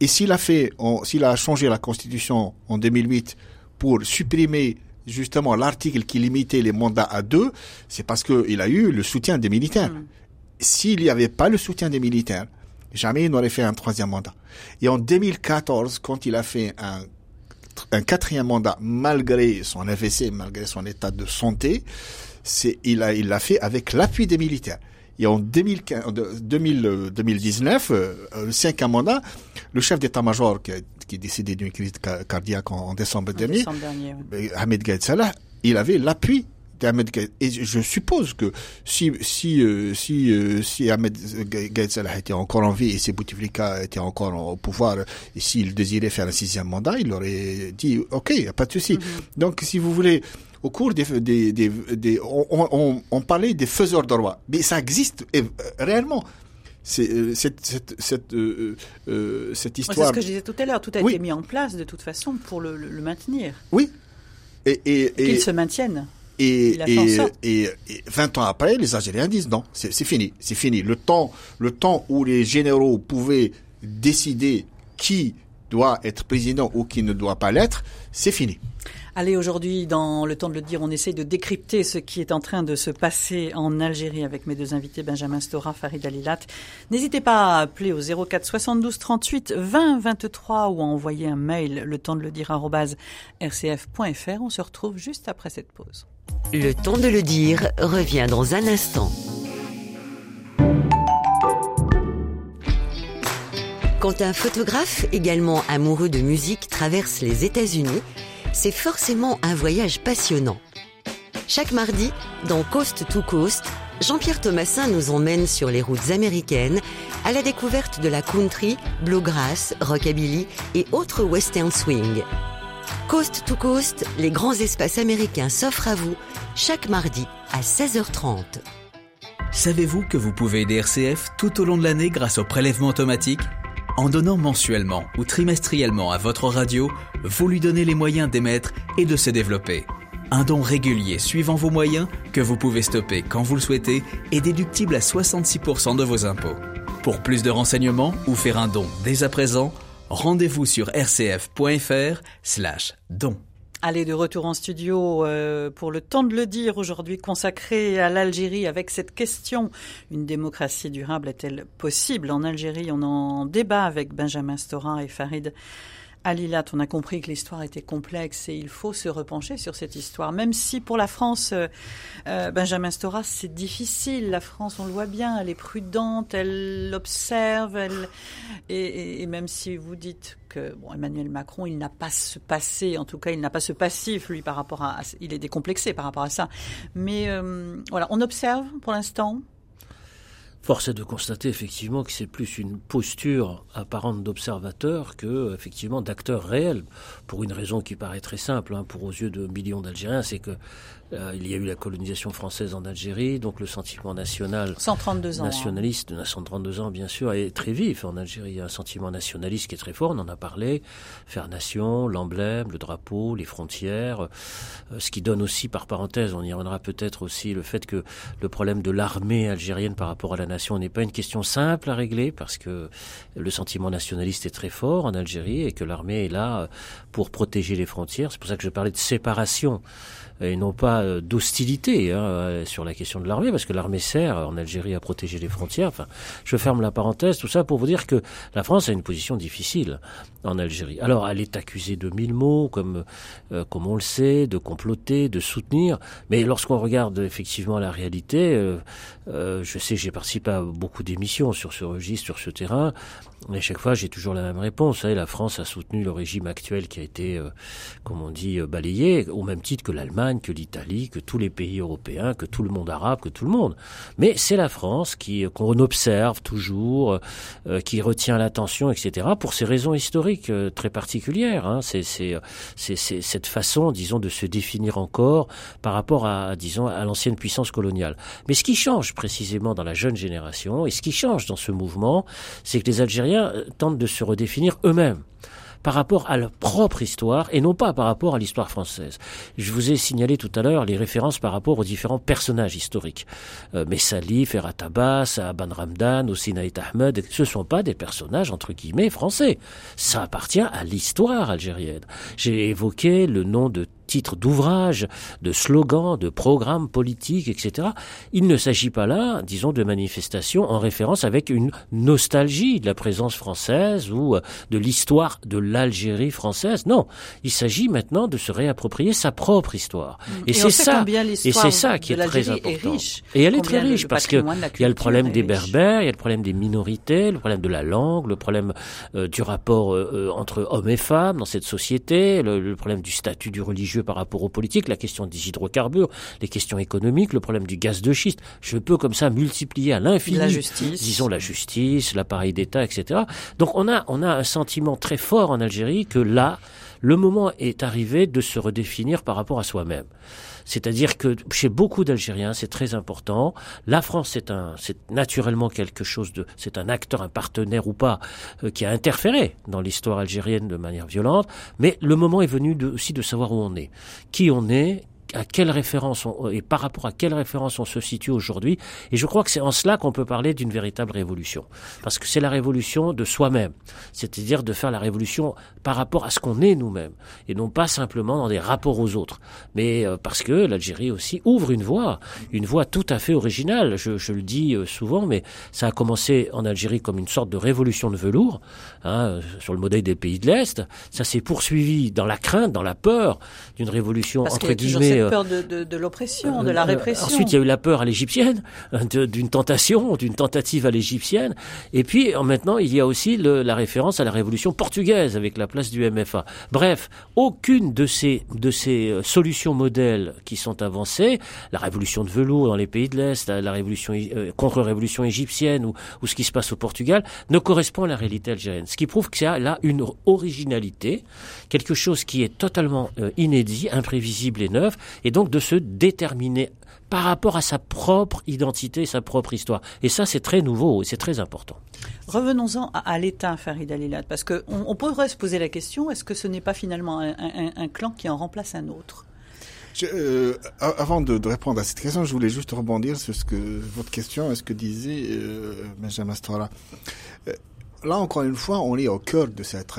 Et s'il a fait, s'il a changé la constitution en 2008 pour supprimer justement l'article qui limitait les mandats à deux, c'est parce qu'il a eu le soutien des militaires. Mmh. S'il n'y avait pas le soutien des militaires, jamais il n'aurait fait un troisième mandat. Et en 2014, quand il a fait un, un quatrième mandat, malgré son AVC, malgré son état de santé, c'est, il a, il l'a fait avec l'appui des militaires. Et en 2015, 2000, 2019, euh, le cinquième mandat, le chef d'état-major qui, qui est décédé d'une crise cardiaque en, en décembre En dernier, décembre dernier, oui. Ahmed Gaïd Salah, il avait l'appui Et je suppose que si si euh, si euh, si Ahmed Salah était encore en vie et si Bouteflika était encore au pouvoir et s'il désirait faire un sixième mandat, il aurait dit OK, y a pas de souci. Mm -hmm. Donc si vous voulez au cours des, des, des, des on, on, on, parlait des faiseurs de roi, mais ça existe réellement. C'est cette, cette, cette, euh, euh, cette histoire. C'est ce que je disais tout à l'heure. Tout a oui. été mis en place de toute façon pour le, le, le maintenir. Oui. Et, et, et qu'il se maintienne. Et, et, et, et, 20 ans après, les Algériens disent non, c'est fini, c'est fini. Le temps, le temps où les généraux pouvaient décider qui doit être président ou qui ne doit pas l'être, c'est fini. Allez, aujourd'hui, dans le temps de le dire, on essaye de décrypter ce qui est en train de se passer en Algérie avec mes deux invités, Benjamin Stora, Farid Alilat. N'hésitez pas à appeler au 04 72 38 20 23 ou à envoyer un mail, le temps de le dire, rcf.fr. On se retrouve juste après cette pause. Le temps de le dire revient dans un instant. Quand un photographe, également amoureux de musique, traverse les États-Unis, c'est forcément un voyage passionnant. Chaque mardi, dans Coast to Coast, Jean-Pierre Thomasin nous emmène sur les routes américaines à la découverte de la country, bluegrass, rockabilly et autres western swing. Coast to Coast, les grands espaces américains s'offrent à vous chaque mardi à 16h30. Savez-vous que vous pouvez aider RCF tout au long de l'année grâce au prélèvement automatique? En donnant mensuellement ou trimestriellement à votre radio, vous lui donnez les moyens d'émettre et de se développer. Un don régulier suivant vos moyens que vous pouvez stopper quand vous le souhaitez est déductible à 66% de vos impôts. Pour plus de renseignements ou faire un don dès à présent, rendez-vous sur rcf.fr slash don. Allez, de retour en studio euh, pour le temps de le dire aujourd'hui consacré à l'Algérie avec cette question. Une démocratie durable est-elle possible? En Algérie On en débat avec Benjamin Storin et Farid Alilat, on a compris que l'histoire était complexe et il faut se repencher sur cette histoire. Même si pour la France, euh, Benjamin Stora, c'est difficile. La France, on le voit bien, elle est prudente, elle observe, elle... Et, même si vous dites que Emmanuel Macron, il n'a pas ce passé, en tout cas, il n'a pas ce passif, lui, par rapport à... Il est décomplexé par rapport à ça. Mais euh, voilà, on observe pour l'instant. Force est de constater effectivement que c'est plus une posture apparente d'observateur que effectivement d'acteur réel, pour une raison qui paraît très simple, hein, pour aux yeux de millions d'Algériens, c'est que il y a eu la colonisation française en Algérie, donc le sentiment national, 132 ans, hein. nationaliste, 132 ans bien sûr, est très vif en Algérie. Il y a un sentiment nationaliste qui est très fort, on en a parlé. Faire nation, l'emblème, le drapeau, les frontières, euh, ce qui donne aussi, par parenthèse, on y reviendra peut-être aussi, le fait que le problème de l'armée algérienne par rapport à la nation n'est pas une question simple à régler, parce que le sentiment nationaliste est très fort en Algérie et que l'armée est là euh, pour protéger les frontières. C'est pour ça que je parlais de séparation et non pas euh, d'hostilité hein, euh, sur la question de l'armée, parce que l'armée sert en Algérie à protéger les frontières. Enfin, je ferme la parenthèse, tout ça pour vous dire que la France a une position difficile en Algérie. Alors, elle est accusée de mille mots, comme, euh, comme on le sait, de comploter, de soutenir, mais lorsqu'on regarde effectivement la réalité, euh, je sais, j'ai participé à beaucoup d'émissions sur ce registre, sur ce terrain, et chaque fois, j'ai toujours la même réponse. Hein, la France a soutenu le régime actuel qui a été, comme on dit, balayé, au même titre que l'Allemagne que l'Italie, que tous les pays européens, que tout le monde arabe, que tout le monde. Mais c'est la France qui qu'on observe toujours, euh, qui retient l'attention, etc. Pour ces raisons historiques euh, très particulières. Hein. C'est cette façon, disons, de se définir encore par rapport à, disons, à l'ancienne puissance coloniale. Mais ce qui change précisément dans la jeune génération et ce qui change dans ce mouvement, c'est que les Algériens euh, tentent de se redéfinir eux-mêmes par rapport à leur propre histoire et non pas par rapport à l'histoire française. Je vous ai signalé tout à l'heure les références par rapport aux différents personnages historiques. Euh, Messali, Ferhat Abbas, Aban Ramdan, Sinaït Ahmed, ce ne sont pas des personnages entre guillemets français. Ça appartient à l'histoire algérienne. J'ai évoqué le nom de titres d'ouvrages, de slogans, de programmes politiques, etc. Il ne s'agit pas là, disons, de manifestations en référence avec une nostalgie de la présence française ou euh, de l'histoire de l'Algérie française. Non, il s'agit maintenant de se réapproprier sa propre histoire. Mm. Et, c'est ça, et c'est ça qui est très important. et elle est très riche parce que il y a le problème des Berbères, il y a le problème des minorités, le problème de la langue, le problème euh, du rapport euh, entre hommes et femmes dans cette société, le problème du statut du religieux par rapport aux politiques, la question des hydrocarbures, les questions économiques, le problème du gaz de schiste. Je peux comme ça multiplier à l'infini, la justice. disons la justice, l'appareil d'État, etc. Donc on a, on a un sentiment très fort en Algérie que là, le moment est arrivé de se redéfinir par rapport à soi-même. C'est-à-dire que chez beaucoup d'Algériens, c'est très important. La France, c'est un, c'est naturellement quelque chose de, c'est un acteur, un partenaire ou pas, euh, qui a interféré dans l'histoire algérienne de manière violente. Mais le moment est venu de, aussi de savoir où on est, qui on est, à quelle référence on, et par rapport à quelle référence on se situe aujourd'hui. Et je crois que c'est en cela qu'on peut parler d'une véritable révolution. Parce que c'est la révolution de soi-même. C'est-à-dire de faire la révolution par rapport à ce qu'on est nous-mêmes. Et non pas simplement dans des rapports aux autres. Mais euh, parce que l'Algérie aussi ouvre une voie. Une voie tout à fait originale. Je, je le dis euh, souvent, mais ça a commencé en Algérie comme une sorte de révolution de velours, hein, sur le modèle des pays de l'Est. Ça s'est poursuivi dans la crainte, dans la peur d'une révolution entre guillemets cette euh, peur de, de, de l'oppression, de la répression. Ensuite, il y a eu la peur à l'égyptienne, d'une tentation, d'une tentative à l'égyptienne. Et puis, maintenant, il y a aussi le, la référence à la révolution portugaise avec la place du MFA. Bref, aucune de ces, de ces euh, solutions modèles qui sont avancées, la révolution de velours dans les pays de l'Est, la, révolution contre-révolution égyptienne ou, ou ce qui se passe au Portugal, ne correspond à la réalité algérienne. Ce qui prouve qu'il y a là une originalité, quelque chose qui est totalement inédit, imprévisible et neuf, et donc de se déterminer par rapport à sa propre identité, sa propre histoire. Et ça, c'est très nouveau et c'est très important. Revenons-en à, l'État, Farid Alilat, parce qu'on on pourrait se poser la question, est-ce que ce n'est pas finalement un, clan qui en remplace un autre? Euh, avant de, répondre à cette question, je voulais juste rebondir sur ce que votre question, est ce que disait euh, Benjamin Stora. Euh, là, encore une fois, on est au cœur de cette,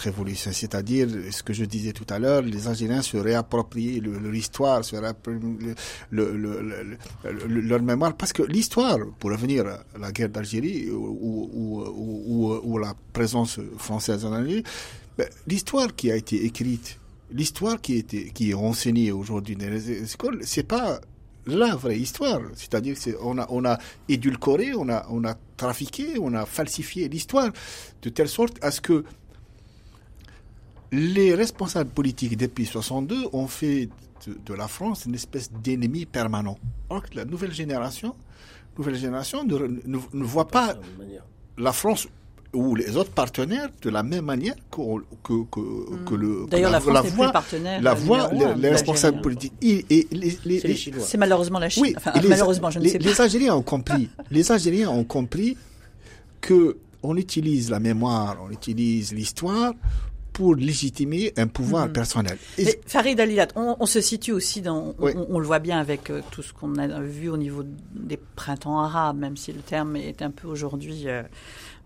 révolution. C'est-à-dire, ce que je disais tout à l'heure, les Algériens se réapproprient leur histoire, se réapproprient leur mémoire. Parce que l'histoire, pour revenir à la guerre d'Algérie ou, ou, la présence française en Algérie, ben, l'histoire qui a été écrite, l'histoire qui, qui est renseignée aujourd'hui dans les écoles, c'est pas la vraie histoire. C'est-à-dire qu'on a, on a édulcoré, on a, on a trafiqué, on a falsifié l'histoire de telle sorte à ce que les responsables politiques depuis 62 ont fait de, la France une espèce d'ennemi permanent. Or, la nouvelle génération nouvelle génération ne, ne, ne voit pas la France ou les autres partenaires de la même manière que, que, que le. Hmm. D'ailleurs, la, plus le partenaire. La voix, les, les responsables politiques. Et, les, les, c'est les Chinois. C'est malheureusement la Chine. Oui, enfin, les, malheureusement, je ne sais pas. Les Algériens ont compris. les Algériens ont compris que on utilise la mémoire, on utilise l'histoire pour légitimer un pouvoir Mhm. personnel. Mais Farid Alilat, on, on se situe aussi dans, Oui. on, on le voit bien avec euh, tout ce qu'on a vu au niveau des printemps arabes, même si le terme est un peu aujourd'hui euh,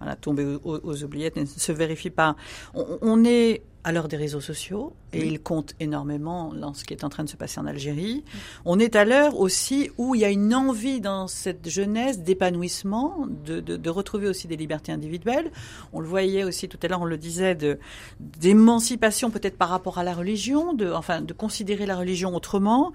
voilà, tombé aux, oubliettes, ne se vérifie pas. On est à l'heure des réseaux sociaux et Oui. ils comptent énormément dans ce qui est en train de se passer en Algérie. On est à l'heure aussi où il y a une envie dans cette jeunesse d'épanouissement, de, de, de retrouver aussi des libertés individuelles. On le voyait aussi tout à l'heure, on le disait, de d'émancipation peut-être par rapport à la religion, de enfin de considérer la religion autrement.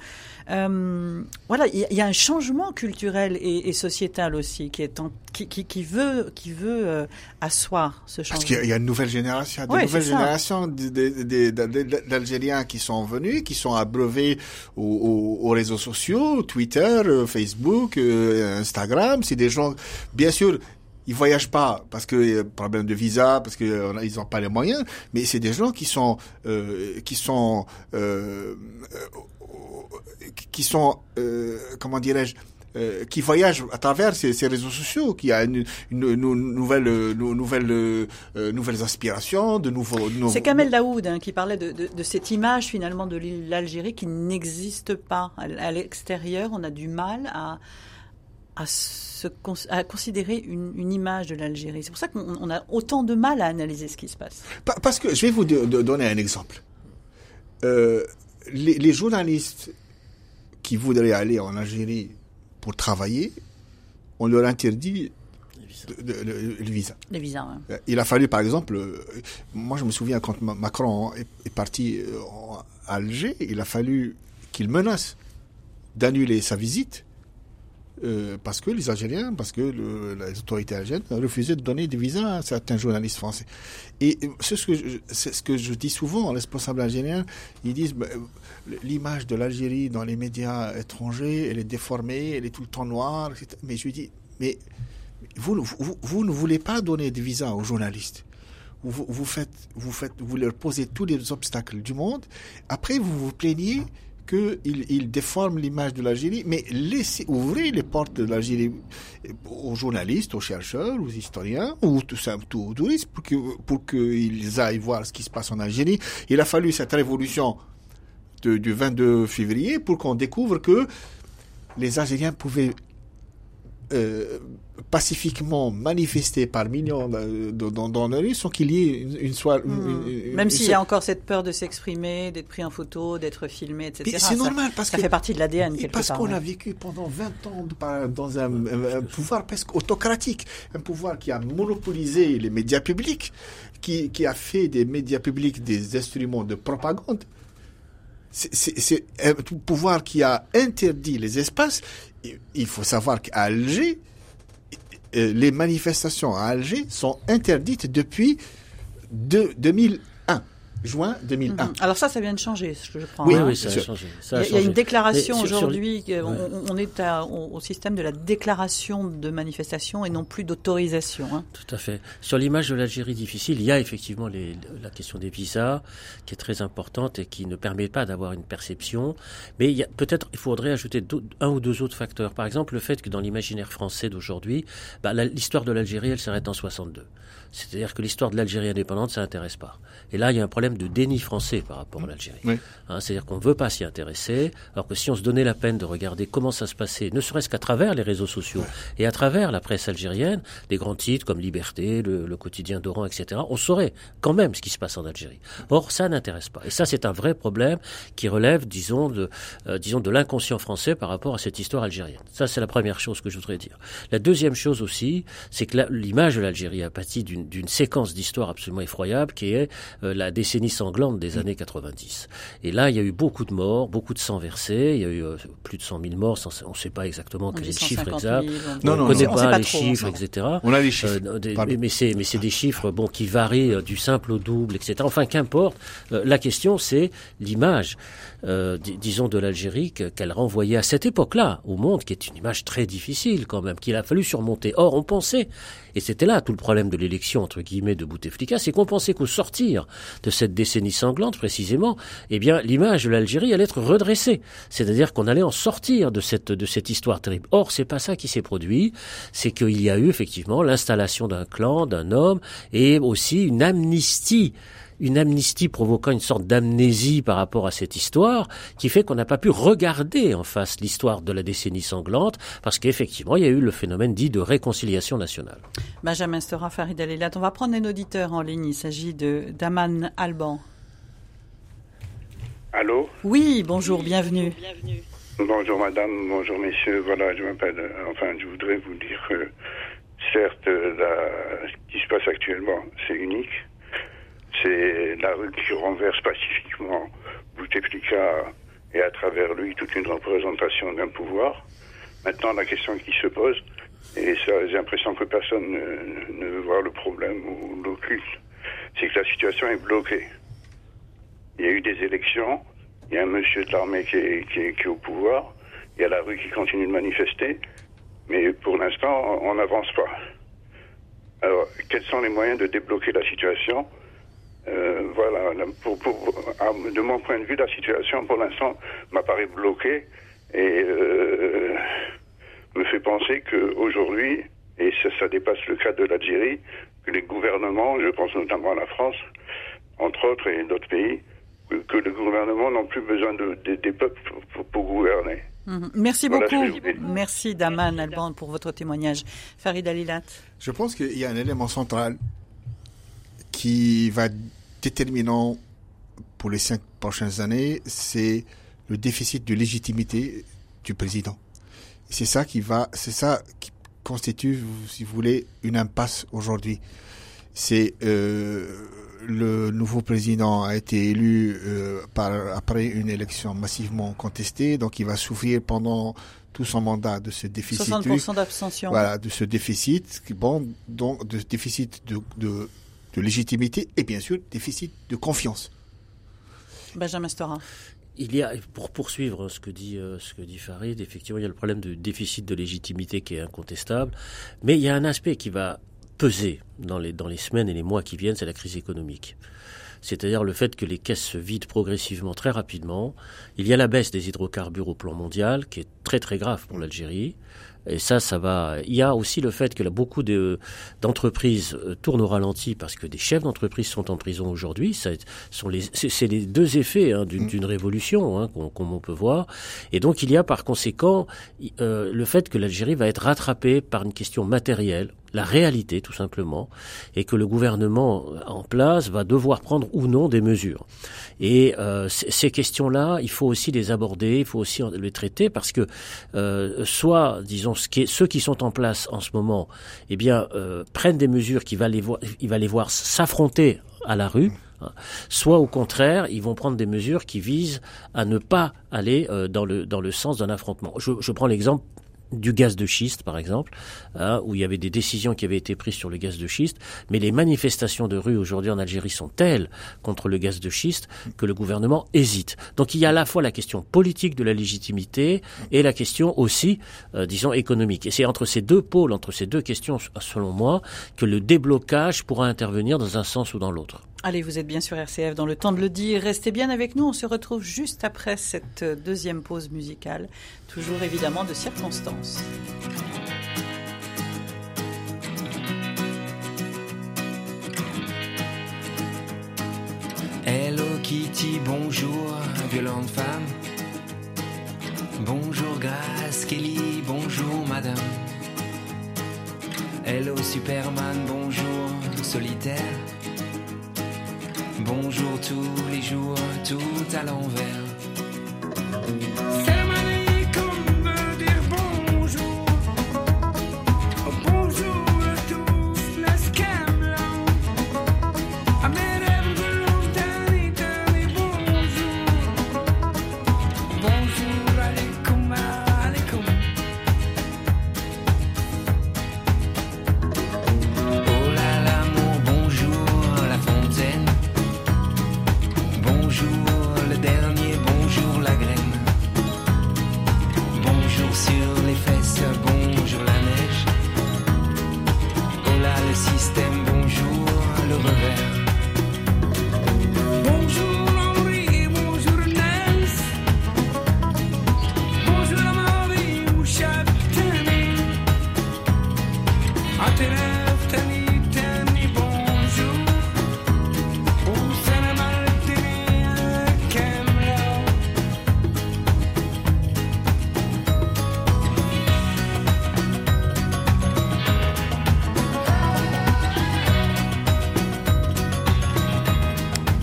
Euh, voilà, il y, a- il y a un changement culturel et, et sociétal aussi qui est en, qui, qui, qui veut qui veut euh, asseoir ce changement. Parce qu'il y a- il y a une nouvelle génération, il y a Ouais, de nouvelles générations d'Algériens qui sont venus, qui sont abreuvés aux, aux- aux réseaux sociaux, Twitter, euh, Facebook, euh, Instagram. C'est des gens, bien sûr, ils voyagent pas parce que euh, problème de visa, parce que euh, ils n'ont pas les moyens. Mais c'est des gens qui sont, qui sont, qui sont, comment dirais-je. Euh, qui voyagent à travers ces, ces réseaux sociaux, qui a une, une, une nouvelle, euh, nou- nouvelle, nouvelles aspirations, de nouveaux. nouveaux- C'est Kamel Daoud hein, qui parlait de, de, de cette image finalement de l'Algérie qui n'existe pas. À, l'extérieur, on a du mal à, à, se, à considérer une, une image de l'Algérie. C'est pour ça qu'on on a autant de mal à analyser ce qui se passe. Pa- Parce que je vais vous donner un exemple. Euh, les, les journalistes qui voudraient aller en Algérie pour travailler, on leur interdit le visa. Les visas. hein. Euh, Il a fallu, par exemple, euh, moi je me souviens quand Ma- Macron est, parti euh, en- à Alger, il a fallu qu'il menace d'annuler sa visite euh, parce que les Algériens, parce que le- les autorités algériennes refusaient de donner des visas à certains journalistes français. Et c'est ce que je, ce que je dis souvent aux responsables algériens. Ils disent bah, l'image de l'Algérie dans les médias étrangers, elle est déformée, elle est tout le temps noire. etc. Mais je dis, mais vous, vous, ne voulez pas donner de visa aux journalistes. Vous, vous, faites, vous, faites, vous leur posez tous les obstacles du monde. Après, vous vous plaignez qu'ils ils déforment l'image de l'Algérie, mais laissez, ouvrez les portes de l'Algérie aux journalistes, aux chercheurs, aux historiens, ou tout simple, aux touristes, pour que, pour qu'ils aillent voir ce qui se passe en Algérie. Il a fallu cette révolution du 22 février pour qu'on découvre que les Algériens pouvaient euh, pacifiquement manifester par millions dans, dans la rue sans qu'il y ait une, une soirée. Hmm. Même s'il y a encore cette peur de s'exprimer, d'être pris en photo, d'être filmé, etc. C'est Ça- normal parce ça que fait partie de l'ADN quelque parce part. qu'on a vécu pendant 20 ans dans un, pouvoir presque autocratique, un pouvoir qui a monopolisé les médias publics, qui, qui a fait des médias publics des instruments de propagande. C'est un pouvoir qui a interdit les espaces. Il- faut savoir qu'à Alger, euh, les manifestations à Alger sont interdites depuis de- 2001, juin 2001. Mhm. Alors ça, ça vient de changer, je crois. Oui, Oui, hein. oui, ça a changé. Il Ça y, a a, il y a une déclaration sur- aujourd'hui, on, on est à- au, au système de la déclaration de manifestation et non plus d'autorisation. hein. Tout à fait. Sur l'image de l'Algérie difficile, il y a effectivement les- la question des visas qui est très importante et qui ne permet pas d'avoir une perception. Mais il peut-être il faudrait ajouter un ou deux autres facteurs. Par exemple, le fait que dans l'imaginaire français d'aujourd'hui, bah, l'histoire de l'Algérie, elle s'arrête en 62. C'est-à-dire que l'histoire de l'Algérie indépendante, ça n'intéresse pas. Et là, il y a un problème de déni français par rapport à l'Algérie. Oui. Hein, C'est-à-dire qu'on ne veut pas s'y intéresser, alors que si on se donnait la peine de regarder comment ça se passait, ne serait-ce qu'à travers les réseaux sociaux et à travers la presse algérienne, des grands titres comme Liberté, le, le quotidien d'Oran, etc., on saurait quand même ce qui se passe en Algérie. Or, ça n'intéresse pas. Et ça, c'est un vrai problème qui relève, disons, de, euh, disons, de l'inconscient français par rapport à cette histoire algérienne. Ça, c'est la première chose que je voudrais dire. La deuxième chose aussi, c'est que l'image de l'Algérie a pâti d'une d'une séquence d'histoire absolument effroyable qui est euh, la décennie sanglante des années 90. Et là, il y a eu beaucoup de morts, beaucoup de sang versé. Il y a eu euh, plus de 100 000 morts. On ne sait pas exactement quel est le chiffre exact. on ne connaît pas, les chiffres, etc. On a les chiffres. mais c'est mais c'est des chiffres bon qui varient du simple au double, etc. Enfin, qu'importe. la question, c'est l'image. Euh, disons, de l'Algérie qu'elle renvoyait à cette époque-là au monde, qui est une image très difficile quand même, qu'il a fallu surmonter. Or, on pensait, et c'était là tout le problème de l'élection, entre guillemets, de Bouteflika, c'est qu'on pensait qu'au sortir de cette décennie sanglante, précisément, eh bien, l'image de l'Algérie allait être redressée. C'est-à-dire qu'on allait en sortir de cette, de cette histoire terrible. Or, c'est pas ça qui s'est produit. C'est qu'il y a eu, effectivement, l'installation d'un clan, d'un homme, et aussi une amnistie une amnistie provoquant une sorte d'amnésie par rapport à cette histoire, qui fait qu'on n'a pas pu regarder en face l'histoire de la décennie sanglante, parce qu'effectivement, il y a eu le phénomène dit de réconciliation nationale. Benjamin Stora, Farid Alilat, on va prendre un auditeur en ligne. Il s'agit de Daman Alban. Allô? Oui, bonjour, bienvenue. Bonjour madame, bonjour messieurs. Voilà, je m'appelle. Euh, enfin, je voudrais vous dire que certes, ce qui se passe actuellement, c'est unique c'est la rue qui renverse pacifiquement Bouteflika et à travers lui toute une représentation d'un pouvoir. Maintenant, la question qui se pose, et ça, j'ai l'impression que personne ne, veut voir le problème ou l'occulte, c'est que la situation est bloquée. Il y a eu des élections, il y a un monsieur de l'armée qui est, qui est au pouvoir, il y a la rue qui continue de manifester, mais pour l'instant, on n'avance pas. Alors, quels sont les moyens de débloquer la situation? Euh, voilà, pour, de mon point de vue, la situation pour l'instant m'apparaît bloquée et euh, me fait penser qu'aujourd'hui, et ça, dépasse le cas de l'Algérie, que les gouvernements, je pense notamment à la France, entre autres et d'autres pays, que, les gouvernements n'ont plus besoin de, des peuples pour, gouverner. Mhm. Merci beaucoup. Merci Daman Alban pour votre témoignage. Farid Alilat. Je pense qu'il y a un élément central qui va déterminant pour les cinq prochaines années, c'est le déficit de légitimité du président. C'est ça qui va, c'est ça qui constitue, si vous voulez, une impasse aujourd'hui. C'est euh, le nouveau président a été élu euh, par, après une élection massivement contestée, donc il va souffrir pendant tout son mandat de ce déficit. 60% d'abstention. Voilà, de ce déficit, bon, donc de déficit de, de de légitimité et bien sûr déficit de confiance. Benjamin Stora. Il y a, pour poursuivre ce que dit euh, ce que dit Farid, effectivement, il y a le problème de déficit de légitimité qui est incontestable, mais il y a un aspect qui va peser dans les dans les semaines et les mois qui viennent, c'est la crise économique. C'est-à-dire le fait que les caisses se vident progressivement très rapidement. Il y a la baisse des hydrocarbures au plan mondial, qui est très très grave pour l'Algérie. Et ça, ça va. Il y a aussi le fait que beaucoup d'entreprises euh, tournent au ralenti parce que des chefs d'entreprise sont en prison aujourd'hui. C'est les deux effets hein, mm. d'une révolution, hein, comme on peut voir. Et donc, il y a par conséquent euh, le fait que l'Algérie va être rattrapée par une question matérielle la réalité tout simplement, et que le gouvernement en place va devoir prendre ou non des mesures. Et euh, ces questions-là, il faut aussi les aborder, il faut aussi les traiter, parce que euh, soit, disons, ceux qui sont en place en ce moment, eh bien, euh, prennent des mesures qui va les voir, s'affronter à la rue, hein. soit au contraire, ils vont prendre des mesures qui visent à ne pas aller dans, le, sens d'un affrontement. Je prends l'exemple du gaz de schiste, par exemple, hein, où il y avait des décisions qui avaient été prises sur le gaz de schiste, mais les manifestations de rue aujourd'hui en Algérie sont telles contre le gaz de schiste que le gouvernement hésite. Donc il y a à la fois la question politique de la légitimité et la question aussi, euh, disons, économique. Et c'est entre ces deux pôles, entre ces deux questions, selon moi, que le déblocage pourra intervenir dans un sens ou dans l'autre. Allez, vous êtes bien sur RCF dans le temps de le dire. Restez bien avec nous. On se retrouve juste après cette deuxième pause musicale, toujours évidemment de circonstances. Hello Kitty, bonjour, violente femme. Bonjour Grace Kelly, bonjour madame. Hello Superman, bonjour solitaire. Bonjour tous les jours, tout à l'envers.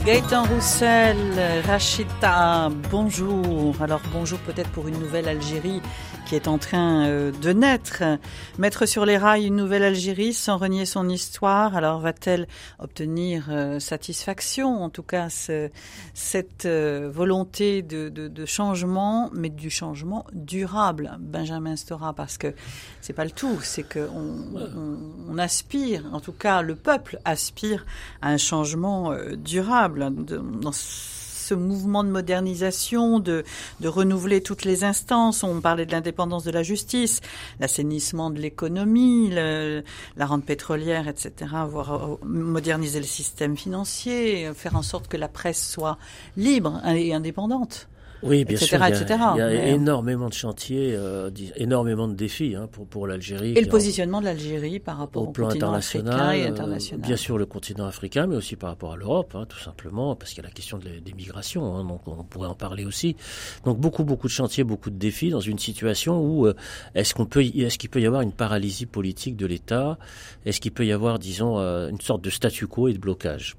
Gaëtan Roussel, Rachita, bonjour. Alors bonjour peut-être pour une nouvelle Algérie est en train euh, de naître. Mettre sur les rails une nouvelle Algérie sans renier son histoire, alors va-t-elle obtenir euh, satisfaction En tout cas, ce- cette euh, volonté de, changement, mais du changement durable, Benjamin Stora, parce que c'est pas le tout, c'est qu'on on, on aspire, en tout cas le peuple aspire à un changement durable mouvement de modernisation, de, de renouveler toutes les instances. On parlait de l'indépendance de la justice, l'assainissement de l'économie, la rente pétrolière, etc. Voire euh, moderniser le système financier, faire en sorte que la presse soit libre et indépendante. Oui, bien etc., sûr. Il y a, y Mais- énormément de chantiers, euh, énormément de défis hein, pour, pour l'Algérie. Et le en- positionnement de l'Algérie par rapport au au, plan continent international, africain et euh, international. bien sûr le continent africain, mais aussi par rapport à l'Europe, hein, tout simplement, parce qu'il y a la question de des migrations, hein, donc on pourrait en parler aussi. Donc beaucoup, beaucoup de chantiers, beaucoup de défis dans une situation où euh, est-ce qu'on peut, est-ce qu'il peut y avoir une paralysie politique de l'État? Est-ce qu'il peut y avoir, disons, euh, une sorte de statu quo et de blocage?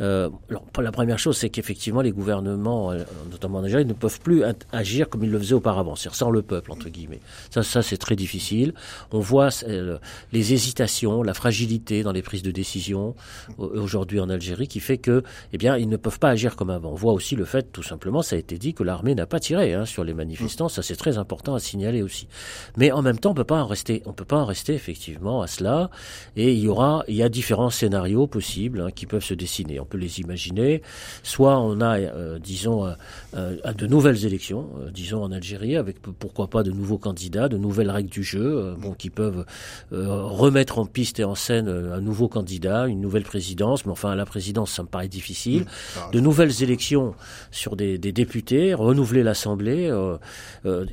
Euh, alors, la première chose, c'est qu'effectivement, les gouvernements, euh, notamment en Algérie, ne peuvent plus agir comme ils le faisaient auparavant, c'est-à-dire sans le peuple, entre guillemets. Ça, c'est très difficile. On voit euh, les hésitations, la fragilité dans les prises de décision aujourd'hui en Algérie, qui fait que, eh bien, ils ne peuvent pas agir comme avant. On voit aussi le fait, tout simplement, ça a été dit, que l'armée n'a pas tiré hein, sur les manifestants. Ça, c'est très important à signaler aussi. Mais en même temps, on peut pas en rester, on peut pas en rester effectivement à cela. Et il y aura, il y a différents scénarios possibles hein, qui peuvent se dessiner. On peut les imaginer. Soit on a, euh, disons, euh, euh, de nouvelles élections, euh, disons en Algérie, avec pourquoi pas de nouveaux candidats, de nouvelles règles du jeu, euh, bon, qui peuvent euh, remettre en piste et en scène un nouveau candidat, une nouvelle présidence. Mais enfin, la présidence, ça me paraît difficile. De nouvelles élections sur des, des députés, renouveler l'Assemblée,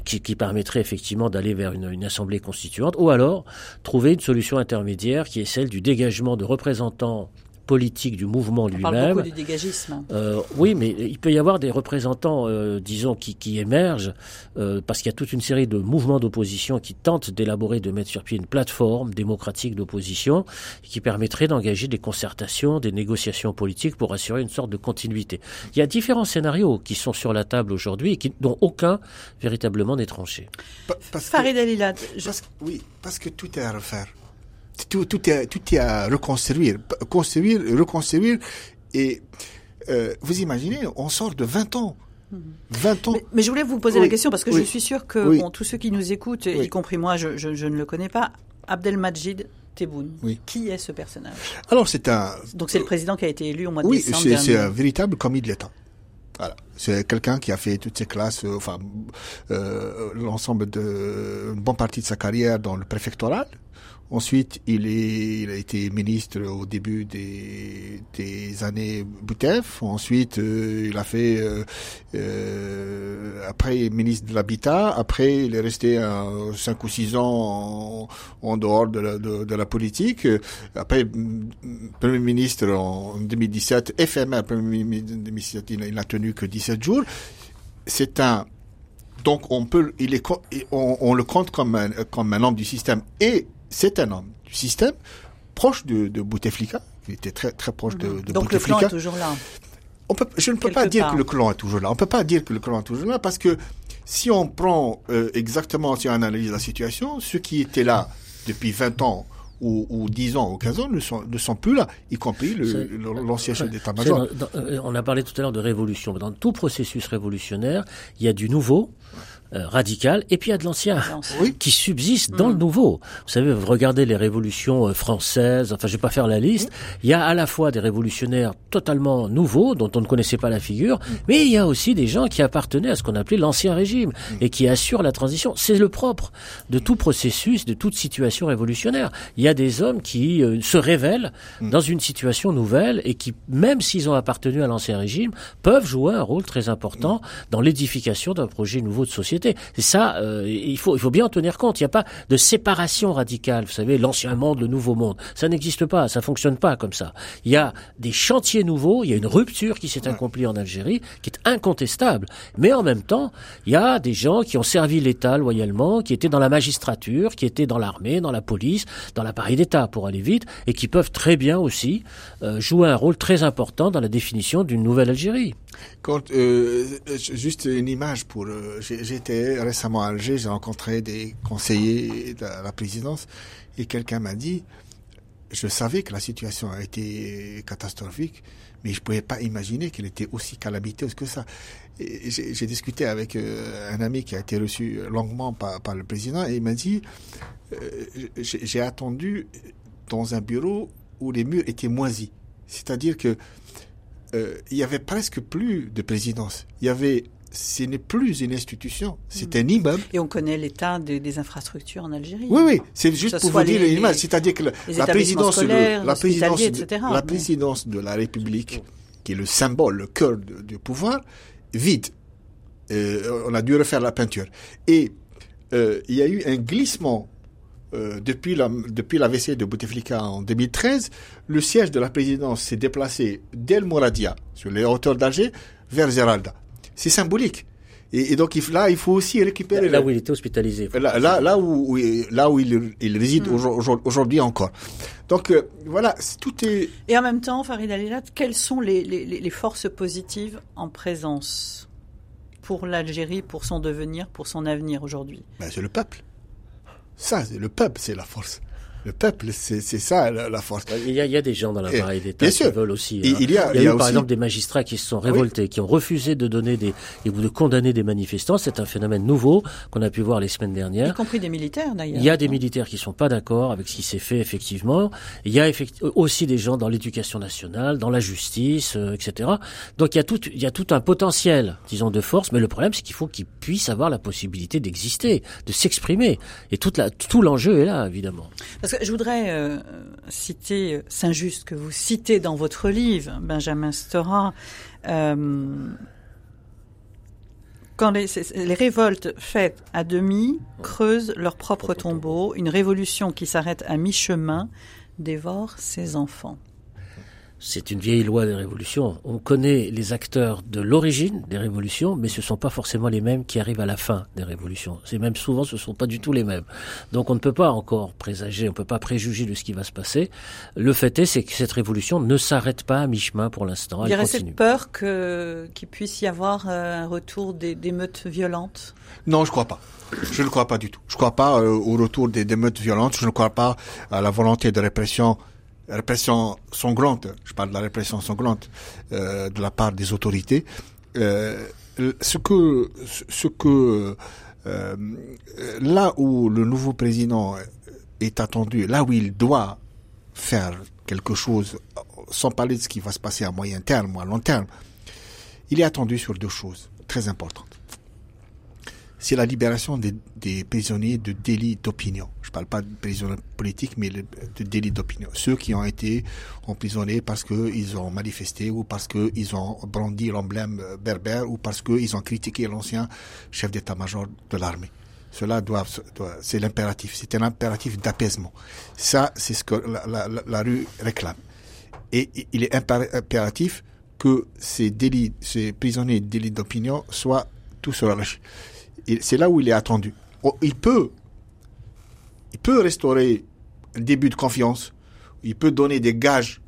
qui, qui permettrait effectivement d'aller vers une, une Assemblée constituante, ou alors trouver une solution intermédiaire qui est celle du dégagement de représentants politiques du mouvement On parle lui-même. beaucoup du dégagisme. Euh, oui, mais il peut y avoir des représentants, euh, disons, qui, qui émergent, euh, parce qu'il y a toute une série de mouvements d'opposition qui tentent d'élaborer, de mettre sur pied une plateforme démocratique d'opposition qui permettrait d'engager des concertations, des négociations politiques pour assurer une sorte de continuité. Il y a différents scénarios qui sont sur la table aujourd'hui et qui, dont aucun véritablement n'est tranché. Pa- Parce que, Farid je- parce que- oui, parce que tout est à refaire. Tout, tout, est, tout est à reconstruire. Construire, reconstruire. Et euh, vous imaginez, on sort de 20 ans. 20 ans. Mais, mais je voulais vous poser Oui, la question parce que oui, je suis sûre que oui. bon, tous ceux qui nous écoutent, Oui. y compris moi, je, je- je ne le connais pas, Abdelmajid Tebboune. Oui. Qui est ce personnage? Alors c'est un, Donc c'est le président qui a été élu au mois de Oui, décembre c'est c'est un véritable commis de l'État. Voilà. C'est quelqu'un qui a fait toutes ses classes, euh, enfin, euh, l'ensemble de, une bonne partie de sa carrière dans le préfectoral. Ensuite, il, est, il a été ministre au début des, des années Boutef. Ensuite, euh, il a fait, euh, euh, après, ministre de l'Habitat. Après, il est resté euh, cinq ou six ans en, dehors de la, de, la politique. Après, Premier ministre en 2017, éphémère Premier ministre en 2017, il n'a- tenu que 17 jours. C'est un donc on peut, il est, on, on le compte comme un, comme un homme du système et c'est un homme du système proche de, de Bouteflika. Il était très très proche de, de Donc le clan Bouteflika. est toujours là. On peut, je ne peux Quelque pas dire part. que le clan est toujours là. On peut pas dire que le clan est toujours là parce que si on prend euh, exactement, si on analyse la situation, ceux qui étaient là depuis 20 ans ou, ou 10 ans ou 15 ans ne sont, ne sont plus là, y compris l'ancien chef d'état-major. euh, on a parlé tout à l'heure de révolution. Dans tout processus révolutionnaire, il y a du nouveau. Radical, et puis il y a de l'ancien Oui. qui subsiste dans le nouveau. Vous savez, vous regardez les révolutions euh, françaises, enfin je vais pas faire la liste, il y a à la fois des révolutionnaires totalement nouveaux, dont on ne connaissait pas la figure, mais il y a aussi des gens qui appartenaient à ce qu'on appelait l'ancien régime, et qui assurent la transition. C'est le propre de tout processus, de toute situation révolutionnaire. Il y a des hommes qui euh, se révèlent dans une situation nouvelle, et qui, même s'ils ont appartenu à l'ancien régime, peuvent jouer un rôle très important dans l'édification d'un projet nouveau de société. Et ça, euh, il faut il faut bien en tenir compte. Il n'y a pas de séparation radicale. Vous savez, l'ancien monde, le nouveau monde, ça n'existe pas, ça fonctionne pas comme ça. Il y a des chantiers nouveaux, il y a une rupture qui s'est accomplie en Algérie, qui est incontestable. Mais en même temps, il y a des gens qui ont servi l'État loyalement, qui étaient dans la magistrature, qui étaient dans l'armée, dans la police, dans l'appareil d'État pour aller vite, et qui peuvent très bien aussi euh, jouer un rôle très important dans la définition d'une nouvelle Algérie. Quand, euh, juste une image pour. euh, j'ai- J'étais récemment à Alger, j'ai rencontré des conseillers de la présidence et quelqu'un m'a dit je savais que la situation a été catastrophique, mais je pouvais pas imaginer qu'elle était aussi calamiteuse que ça. J'ai discuté avec euh, un ami qui a été reçu longuement par, le président et il m'a dit euh, j'ai attendu dans un bureau où les murs étaient moisis. C'est-à-dire que euh, il y avait presque plus de présidence. Il y avait, ce n'est plus une institution, c'est un immeuble. Et on connaît l'état des, des infrastructures en Algérie. Oui, oui, c'est juste pour vous dire l'image. C'est-à-dire que la, présidence, de, la présidence, etc., la mais- présidence de la République, qui est le symbole, le cœur du pouvoir, vide. Euh, on a dû refaire la peinture. Et euh, il y a eu un glissement euh, depuis la depuis l'AVC de Bouteflika en 2013. Le siège de la présidence s'est déplacé d'El Mouradia, sur les hauteurs d'Alger, vers Zeralda. C'est symbolique. Et, et donc il, là, il faut aussi récupérer Là le- où il était hospitalisé. Là, là, là où, là où il, il réside aujourd- aujourd'hui encore. Donc euh, voilà, tout est. Et en même temps, Farid Alilat, quelles sont les, les- les- les forces positives en présence pour l'Algérie, pour son devenir, pour son avenir aujourd'hui? Ben, c'est le peuple. Ça, c'est le peuple, c'est la force. Le peuple, c'est c'est ça la, la force. Il y, a, il y a des gens dans l'appareil d'État qui sûr. veulent aussi. Et hein. il y a- il y a il y eu a par aussi- exemple des magistrats qui se sont révoltés, qui ont refusé de donner des et ou de condamner des manifestants. C'est un phénomène nouveau qu'on a pu voir les semaines Y dernières. compris des militaires d'ailleurs. Il y a des militaires qui sont pas d'accord avec ce qui s'est fait effectivement. Il y a aussi des gens dans l'éducation nationale, dans la justice, euh, etc. Donc il y a tout, il y a tout un potentiel, disons, de force. Mais le problème, c'est qu'il faut qu'ils puissent avoir la possibilité d'exister, de s'exprimer. Et toute la, tout l'enjeu est là, évidemment. Parce je voudrais euh, citer Saint-Just que vous citez dans votre livre, Benjamin Stora. Euh, quand les révoltes faites à demi creusent leur propre tombeau, une révolution qui s'arrête à mi-chemin dévore ses enfants. C'est une vieille loi des révolutions. On connaît les acteurs de l'origine des révolutions, mais ce sont pas forcément les mêmes qui arrivent à la fin des révolutions. C'est même souvent, ce sont pas du tout les mêmes. Donc on ne peut pas encore présager, on peut pas préjuger de ce qui va se passer. Le fait est, c'est que cette révolution ne s'arrête pas à mi-chemin pour l'instant. Il y continue. cette peur que, qu'il puisse y avoir euh, un retour des, d'émeutes violentes? Non, je crois pas. Je ne crois pas du tout. Je crois pas euh, au retour des émeutes violentes. Je ne crois pas à la volonté de répression, répression sanglante. Je parle de la répression sanglante euh, de la part des autorités. Euh, ce que, ce que euh, là où le nouveau président est attendu, là où il doit faire quelque chose, sans parler de ce qui va se passer à moyen terme ou à long terme, il est attendu sur deux choses très importantes c'est la libération des, prisonniers de délits d'opinion. Je parle pas de prisonniers politiques, mais de délits d'opinion. Ceux qui ont été emprisonnés parce qu'ils ont manifesté ou parce qu'ils ont brandi l'emblème berbère ou parce qu'ils ont critiqué l'ancien chef d'état-major de l'armée. Cela doit, c'est l'impératif. C'est un impératif d'apaisement. Ça, c'est ce que la, rue réclame. Et il est impér- impératif que ces délits, ces prisonniers de délits d'opinion soient tous relâchés. C'est là où il est attendu. Oh, Il peut, il peut restaurer un début de confiance. Il peut donner des gages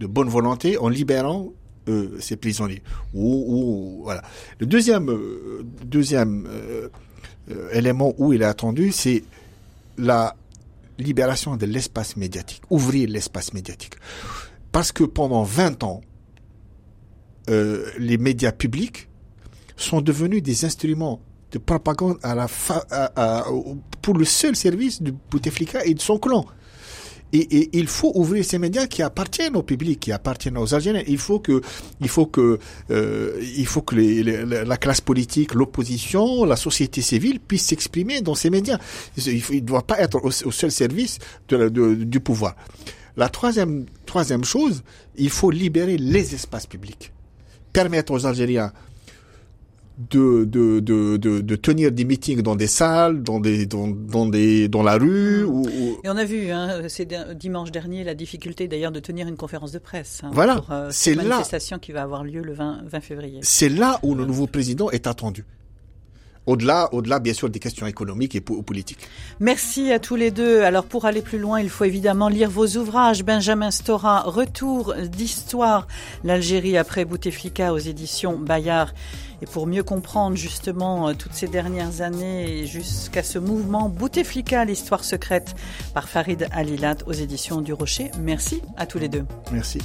de bonne volonté en libérant euh, ces prisonniers. Ou, voilà. Le deuxième, euh, deuxième euh, euh, élément où il est attendu, c'est la libération de l'espace médiatique. Ouvrir l'espace médiatique. Parce que pendant 20 ans, les médias publics sont devenus des instruments de propagande pour le seul service de Bouteflika et de son clan. Et, il faut ouvrir ces médias qui appartiennent au public, qui appartiennent aux Algériens. Il faut que, il faut que, euh, il faut que la classe politique, l'opposition, la société civile puissent s'exprimer dans ces médias. Il ne doit pas être au, seul service du pouvoir. La troisième chose, il faut libérer les espaces publics, permettre aux Algériens de, de, de, de, tenir des meetings dans des salles, dans, des, dans, dans, des, dans la rue. Ou, Et on a vu, hein, c'est dimanche dernier, la difficulté d'ailleurs de tenir une conférence de presse. Hein, voilà, pour, euh, c'est manifestation qui va avoir lieu le 20, 20 février. C'est là où le nouveau président est attendu. Au-delà, au-delà, bien sûr, des questions économiques et politiques. Merci à tous les deux. Alors, pour aller plus loin, il faut évidemment lire vos ouvrages. Benjamin Stora, Retour d'histoire, l'Algérie après Bouteflika aux éditions Bayard. Et pour mieux comprendre justement euh, toutes ces dernières années jusqu'à ce mouvement Bouteflika, l'histoire secrète par Farid Alilat aux éditions du Rocher. Merci à tous les deux. Merci.